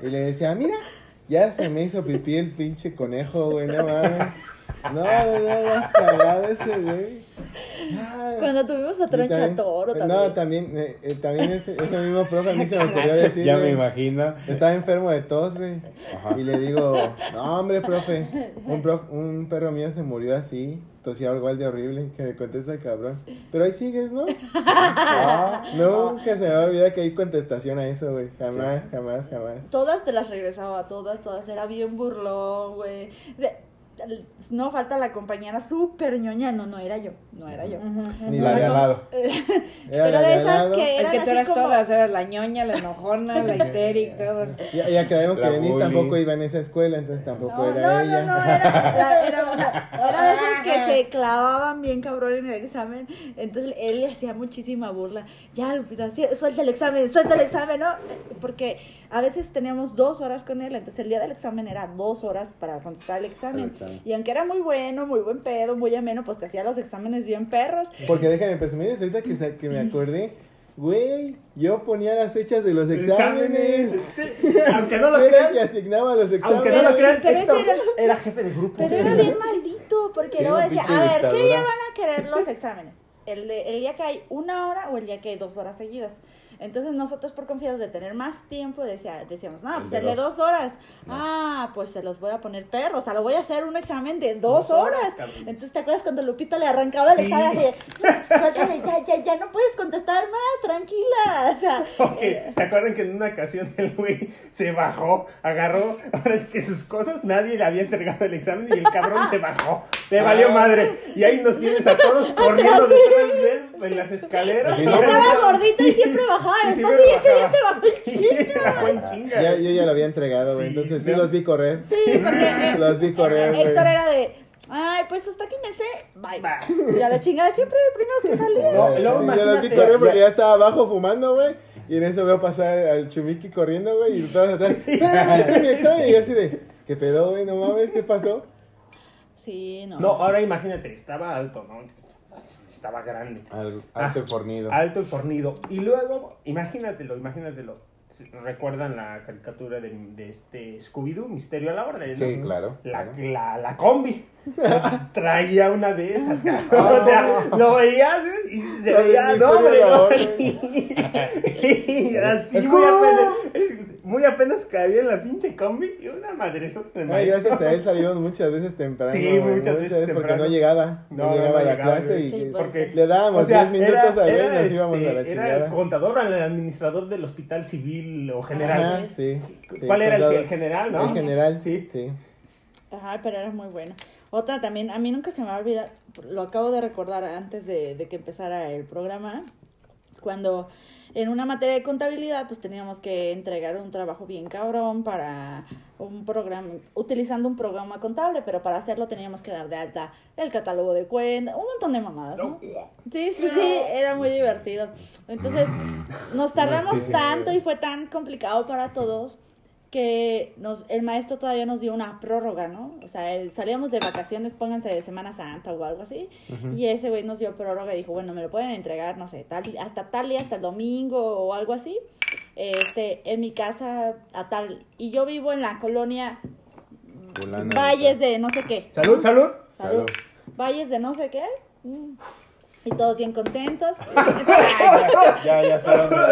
Y le decía, mira, ya se me hizo pipí el pinche conejo, güey, no mames. No, no, no, no, cagado ese, güey. Ah, Cuando tuvimos a Troncha también- Toro también. No, también, eh, eh, también ese, ese mismo profe a mí se me ocurrió decir, ya me imagino. estaba enfermo de tos, güey. Ajá. Y le digo, no, hombre, profe, un, prof- un perro mío se murió así, tosía igual de horrible, que me contesta el cabrón. Pero ahí sigues, ¿no? Ah, Nunca se me va a olvidar que hay contestación a eso, güey. Jamás, jamás, jamás. Todas te las regresaba, todas, todas. Era bien burlón, güey. De- No falta la compañera súper ñoña. No, no era yo. No era yo. Ni la de al lado. Pero de esas que Es eran que tú eras como- todas, eras la ñoña, la enojona, la histérica. Ya, ya aclaramos que La Denise tampoco iba en esa escuela, entonces tampoco No, era no, ella. no, no, era, era, era una, era de esas que se clavaban bien cabrón en el examen. Entonces él le hacía muchísima burla. Ya, Lupita, suelta el examen, suelta el examen, ¿no? Porque a veces teníamos dos horas con él, entonces el día del examen era dos horas para contestar el examen. El examen. Y aunque era muy bueno, muy buen pedo, muy ameno, pues te hacía los exámenes bien perros. Porque déjame presumir, es ahorita que, que me acordé. Güey, yo ponía las fechas de los Exámenes. exámenes. Aunque no lo Yo era el crean, que asignaba los exámenes. aunque no lo crean, Héctor era- era jefe de grupo. Pero era bien maldito, porque luego decía, a ver, ¿qué día van a querer los exámenes? ¿El, de, ¿El día que hay una hora o el día que hay dos horas seguidas? Entonces nosotros por confiados de tener más tiempo decía, decíamos, no, El pues de el de dos. horas. Ah, pues se los voy a poner perros, o sea, lo voy a hacer un examen de dos, horas. Entonces, ¿te acuerdas cuando Lupita le arrancaba el Sí. examen así? de, "Suéltale, ya, ya, ya no puedes contestar más, tranquila. O sea, Porque, ¿se acuerdan que en una ocasión el güey se bajó, agarró, ahora es que sus cosas, nadie le había entregado el examen y el cabrón se bajó, le valió madre. Y ahí nos tienes a todos corriendo detrás de él en las escaleras. ¿no? estaba gordito y siempre bajaba. Entonces, siempre sí, ese día bajaba. se bajó el Sí, chingo. se bajó en chinga. Ya, yo ya lo había entregado, güey. Sí, entonces sí no. los vi correr. Sí, porque eh, Los vi correr. Héctor era de, ay, pues hasta aquí me sé, bye. Va. Y a la chingada siempre el primero que salía. No, Sí, yo los vi correr porque ya estaba abajo fumando, güey. Y en eso veo pasar al Chumiki corriendo, güey. Y todos atrás. "Espérame, es que mi examen", Y yo así de, ¿qué pedo, güey? No mames, ¿qué pasó? Sí, no. No, ahora imagínate, estaba alto, ¿no? Estaba grande. Al- alto y fornido. Alto y fornido. Y luego, imagínatelo, imagínatelo. ¿Recuerdan la caricatura de, de este Scooby-Doo, Misterio a la Orden? Sí, ¿no? claro. La, claro. la, la combi. Traía una de esas, cabrón. O sea, lo veías y se La veía, no, hombre, la. Y así Es muy como- apenas, es- muy apenas cabía en la pinche combi y una madresota Ay, gracias a él salimos muchas veces temprano. Sí, güey, muchas veces Porque temprano. no llegaba. No, No, llegaba no a la llegaba, clase y Sí, y porque- le dábamos 10 minutos era- a ver y era, nos íbamos este, a la Era chingada. el contador, el administrador del hospital civil o general. Ajá, sí, sí, ¿Cuál era el, contador. el general, no? El general, Sí. sí. Ajá, pero era muy bueno. Otra también, a mí nunca se me va a olvidar, lo acabo de recordar antes de, de que empezara el programa, cuando en una materia de contabilidad, pues teníamos que entregar un trabajo bien cabrón para un programa, utilizando un programa contable, pero para hacerlo teníamos que dar de alta el catálogo de cuentas, un montón de mamadas, ¿no? Sí, sí, sí, era muy divertido. Entonces, nos tardamos tanto y fue tan complicado para todos que nos, el maestro todavía nos dio una prórroga, ¿no? O sea, el- salíamos de vacaciones, pónganse de Semana Santa o algo así, y ese güey nos dio prórroga y dijo, bueno, me lo pueden entregar, no sé, tal, hasta tal día, hasta el domingo o algo así, este, en mi casa a tal, y yo vivo en la colonia Fulana Valles de no sé qué. Salud, salud. Salud. Salud. Valles de no sé qué. Mm. Y todos bien contentos. Ya, ya.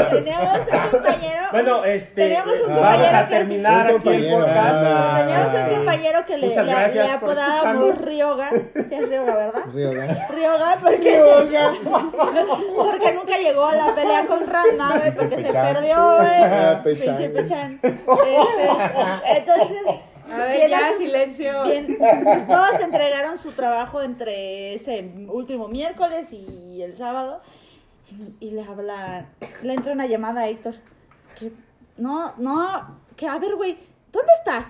Teníamos un compañero. Bueno, este. Teníamos un vamos compañero a que terminar Un aquí el compañero. podcast. Ah. Teníamos un compañero que le, le- apodábamos. Ryoga. Sí, es Ryoga, ¿verdad? Ryoga. Ryoga, porque, porque nunca llegó a la pelea con Ranma, güey, porque se perdió, güey. Ah. Pinche Pechan. Este, entonces, A ver, bien ya, silencio. bien, pues todos entregaron su trabajo entre ese último miércoles y el sábado. Y, y le habla, le entra una llamada a Héctor. Que, no, no, que a ver, güey, ¿dónde estás?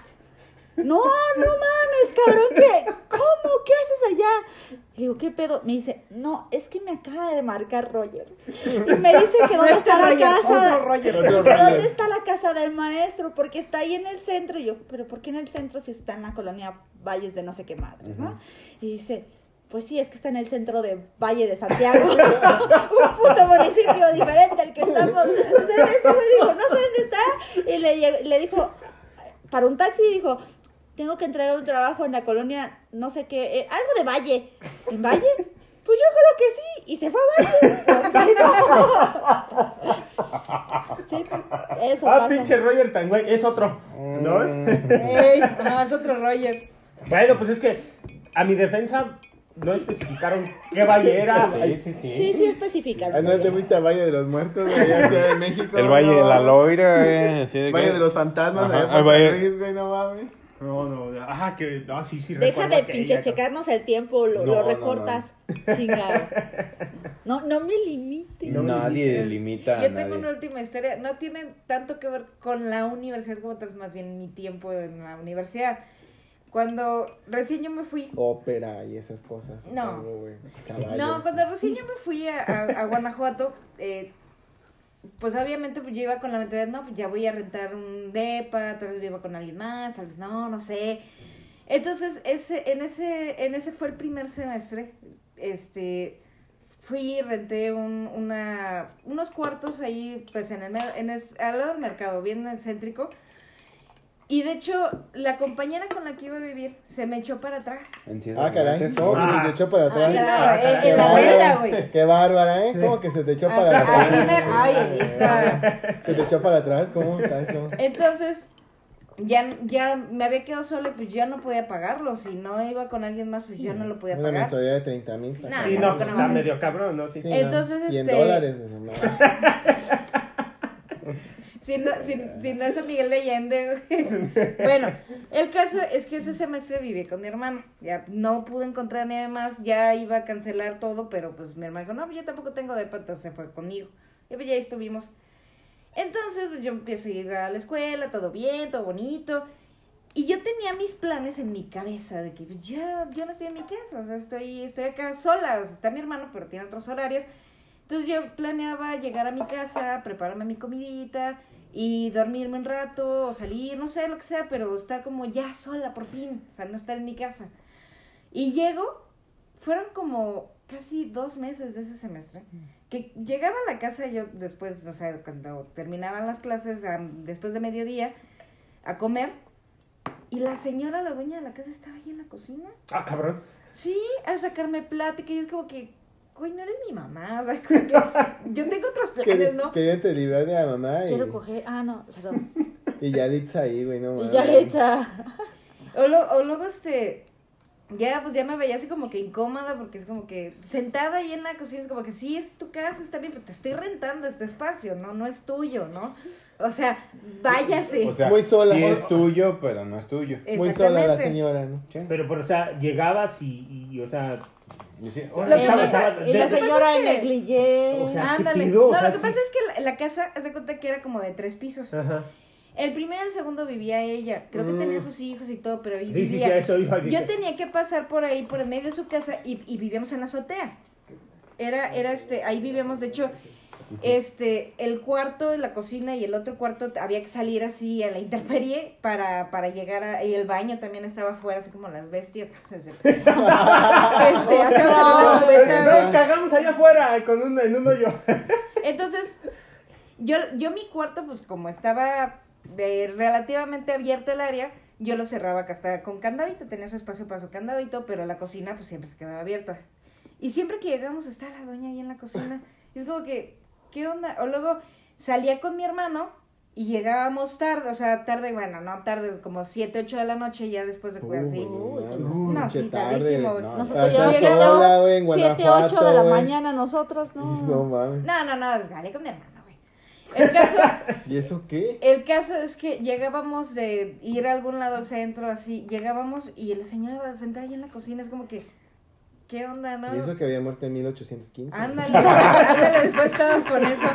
No, no mames, cabrón, ¿qué? ¿Cómo? ¿Qué haces allá? Le digo, ¿qué pedo? Me dice, no, es que me acaba de marcar Roger. Y me dice que dónde está la casa. ¿Dónde Roger. está la casa del maestro? Porque está ahí en el centro. Y yo, ¿pero por qué en el centro si está en la colonia Valles de no sé qué madres, no? Y dice, pues sí, es que está en el centro de Valle de Santiago. Un puto municipio diferente al que estamos. Entonces, me dijo, no sé dónde está. Y le, le dijo, para un taxi, dijo, tengo que entregar un trabajo en la colonia, no sé qué, eh, algo de Valle. ¿En Valle? Pues yo creo que sí. Y se fue a Valle. Sí, eso Ah, pasa. pinche Roger tan güey. Es otro. ¿No? Ey, no, es otro Roger. Bueno, pues es que a mi defensa no especificaron qué valle era. Sí, sí, sí. Sí, sí especifica. Ah, ¿No te fuiste a Valle de los Muertos, güey, allá en Ciudad de México? El Valle de la. Loira, eh. así de Valle que- de los Fantasmas, Ajá, allá el por San Valle- Luis, güey, no mames. No, no, ah, que, no, sí, sí. Deja de que pinche ella- checarnos el tiempo, lo, No, lo no, recortas. Chingado. No, no me limites. Nadie limita a Yo tengo una nadie. última historia. No tiene tanto que ver con la universidad como tal, es más bien mi tiempo en la universidad. Cuando recién yo me fui, Ópera y esas cosas. No. Caballos. No, cuando recién yo me fui a, a- a Guanajuato, eh, pues obviamente pues yo iba con la mentalidad, no, pues ya voy a rentar un depa, tal vez viva con alguien más, tal vez no, no sé. Entonces, ese, en ese, en ese fue el primer semestre, este, fui, renté un, una, unos cuartos ahí, pues en el, en es- al lado del mercado, bien céntrico. Y de hecho, la compañera con la que iba a vivir se me echó para atrás. Ah, caray. Montes, ¿Cómo que Ah. se te echó para atrás? Sí, Ah, claro, en- Qué en la güey. Qué bárbara, ¿eh? ¿Cómo que se te echó para Así, atrás? ay, Elisa. Se te echó para atrás, ¿cómo está eso? Entonces, ya, ya me había quedado sola, pues ya no podía pagarlo. Si no iba con alguien más, pues yo no lo podía Una pagar. mensualidad de 30 mil. No, Sí, no, pues está medio cabrón, ¿no? Sí. Entonces, Y en este- dólares, mames. Si no, si, si no es San Miguel de Allende, güey. Bueno, el caso es que ese semestre viví con mi hermano. Ya no pude encontrar a nadie más, ya iba a cancelar todo, pero pues mi hermano dijo, no, yo tampoco tengo depa, entonces se fue conmigo. Y pues ya estuvimos. Entonces pues, yo empiezo a ir a la escuela, todo bien, todo bonito. Y yo tenía mis planes en mi cabeza de que pues, ya, yo no estoy en mi casa, o sea, estoy, estoy acá sola, o sea, está mi hermano, pero tiene otros horarios. Entonces yo planeaba llegar a mi casa, prepararme mi comidita y dormirme un rato o salir, no sé, lo que sea, pero estar como ya sola por fin, o sea, no estar en mi casa. Y llego, fueron como casi dos meses de ese semestre, que llegaba a la casa yo después, o sea, cuando terminaban las clases, después de mediodía, a comer, y la señora, la dueña de la casa, estaba ahí en la cocina. Ah, cabrón. Sí, a sacarme plática y es como que, güey, no eres mi mamá, o sea, que yo tengo otros planes, Quería- ¿no? Quería te librar de la mamá y, Quiero coger. Ah, no, perdón. y ya Litza ahí, güey, no Y mames. ya le echa. O, lo- o luego, este, ya, pues ya me veía así como que incómoda porque es como que sentada ahí en la cocina, es como que sí, es tu casa, está bien, pero te estoy rentando este espacio, ¿no? No es tuyo, ¿no? O sea, váyase. O sea, Muy sola. sí es tuyo, pero no es tuyo. Muy sola la señora, ¿no? Sí. Pero, pero, o sea, llegabas y, y, o sea, Órale, que estaba- Y la de- señora negligé. O sea, ¿qué Ándale. pido? O No, sea, lo que sí- pasa es que la, la casa, haz de cuenta que era como de tres pisos. Ajá. El primero y el segundo vivía ella. Creo que Mm. tenía sus hijos y todo, pero Sí, vivía. eso iba. Yo tenía que pasar por ahí, por en medio de su casa, y, y vivíamos en la azotea. Era, era este, ahí vivíamos, de hecho, este, el cuarto, la cocina y el otro cuarto había que salir así a la intemperie para, para llegar a, y el baño también estaba afuera, así como las bestias. este, la cubeta, No, cagamos allá afuera con un, en un hoyo. entonces, yo, yo mi cuarto, pues como estaba eh, relativamente abierto el área, yo lo cerraba acá hasta con candadito, tenía su espacio para su candadito, pero la cocina pues siempre se quedaba abierta. Y siempre que llegamos está la doña ahí en la cocina. Y es como que, ¿qué onda? O luego salía con mi hermano y llegábamos tarde, o sea, tarde, bueno, no tarde, como 7, 8 de la noche, ya después de jugar así. Uy, No, pinche sí, tardísimo. No, Nosotros ya sola, llegamos güey, en 7, 8 Guanajuato, de la mañana nosotros, No no. mames. No, no, no, dale con mi hermano, güey. El caso, ¿Y eso qué? El caso es que llegábamos de ir a algún lado al centro, así, llegábamos y la señora sentada ahí en la cocina es como que, ¿qué onda, no? Y eso que había muerto en 1815. Ándale, ándale, después estábamos con eso.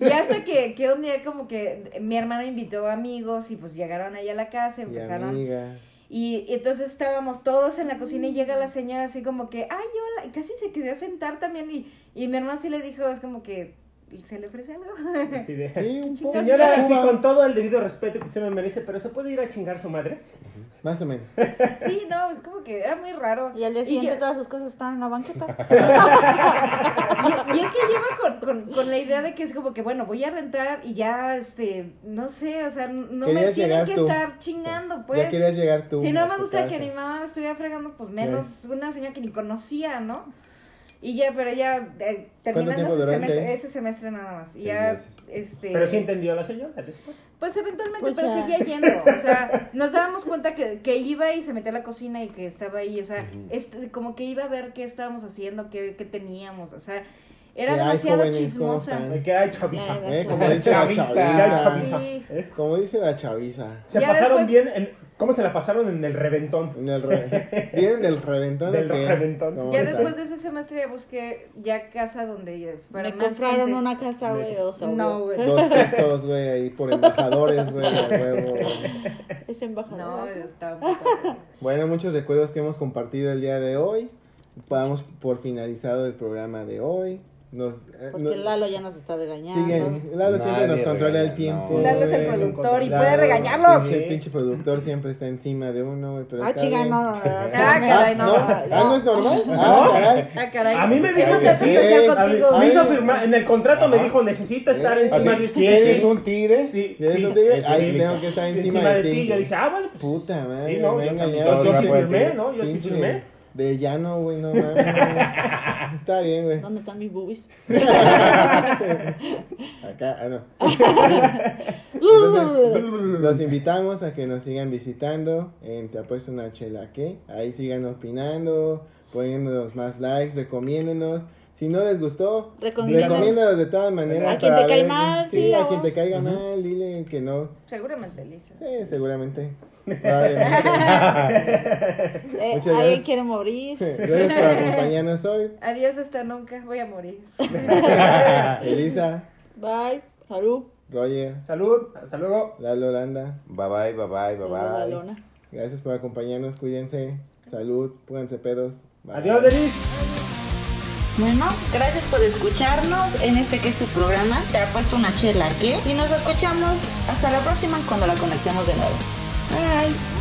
Y hasta que, que un día como que mi hermano invitó amigos y pues llegaron ahí a la casa y Y empezaron... amiga. Y entonces estábamos todos en la cocina y llega la señora así como que, ay, hola, y casi se quería sentar también y, y mi hermano sí le dijo, es como que, ¿se le ofrece algo? Así de- Sí, un poco. Señora, sí, Cuba. con todo el debido respeto que usted me merece, pero ¿se puede ir a chingar su madre? Más o menos. Sí, no, es como que era muy raro. Y al día Y siguiente yo- todas sus cosas están en la banqueta. Y, y es que lleva con, con, con la idea de que es como que, bueno, voy a rentar y ya, este, no sé, o sea, no me tienen llegar que tú. estar chingando, pues. Ya querías llegar tú. si no me gusta que mi mamá me estuviera fregando, pues menos una señora que ni conocía, ¿no? Y ya, pero ya eh, terminando ese semestre, ese semestre nada más. Y Seis ya, este... Pero sí entendió la señora después. Pues eventualmente, Pues pero ya. seguía yendo. O sea, nos dábamos cuenta que, que iba y se metía a la cocina y que estaba ahí. O sea, este, como que iba a ver qué estábamos haciendo, qué, qué teníamos. O sea, era ¿Qué hay, demasiado chismosa. están? ¿Qué hay, chaviza? ¿Eh? Como dice la Chaviza. chaviza. Sí. Como dice la chaviza. Se Ya pasaron después- bien, en- ¿cómo se la pasaron en el reventón? En el re- Vienen del reventón. Del ¿o qué? reventón. ¿Cómo Ya está? después de ese semestre ya busqué ya casa donde fuera Me más compraron gente. una casa, güey, o sea, No, güey. Dos pesos, güey, ahí por embajadores, güey, huevo. Es embajador. No, estaba muy. Bueno, muchos recuerdos que hemos compartido el día de hoy. Damos por finalizado el programa de hoy. Nos, eh, Porque nos- Lalo ya nos está regañando. siguen, Lalo siempre nos Nadie controla el regaña, tiempo. no. Lalo es el productor y Lalo, puede regañarlos. Pinche, Sí. pinche productor siempre está encima de uno, pero Ah, chica, bien. no, no, no, Ah, caray, no. ¿Ah, no es normal? Ah, caray. Ah, caray. A mí me dijo Eso que sí. especial A contigo. Me hizo firmar, en el contrato me dijo, necesito estar ¿Eh? encima Así, de usted. ¿Quieres un tigre? Sí, ¿Quieres sí. un tigre? Ahí tengo que estar encima, de ti. Yo dije, ah, bueno, pues. Puta madre. Sí, no, yo sí firmé, ¿no? Yo sí firmé. De llano, güey, no mames. Está bien, güey. ¿Dónde están mis boobies? Acá, ah, no. Entonces, los invitamos a que nos sigan visitando en Te Apuesto una Chela que ahí sigan opinando, poniéndonos más likes, recomiéndenos. Si no les gustó, Recomienden. recomiéndanos de todas maneras. A quien te cae ver- mal, sí, sí, a quien te caiga mal, dile que no. Seguramente, Lisa. Sí, seguramente. Probablemente. Eh, Muchas alguien gracias. quiere morir. Gracias por acompañarnos hoy. Adiós hasta nunca, voy a morir. Elisa, Bye. Salud. Roger, Salud, hasta luego. Lalo Holanda. Bye bye, bye bye, bye bye. lona. Gracias por acompañarnos, cuídense. Salud, pónganse pedos. Bye. Adiós, Denis. Bueno, gracias por escucharnos en este que es su programa. Te ha puesto una chela, ¿qué? Y nos escuchamos hasta la próxima cuando la conectemos de nuevo. Bye.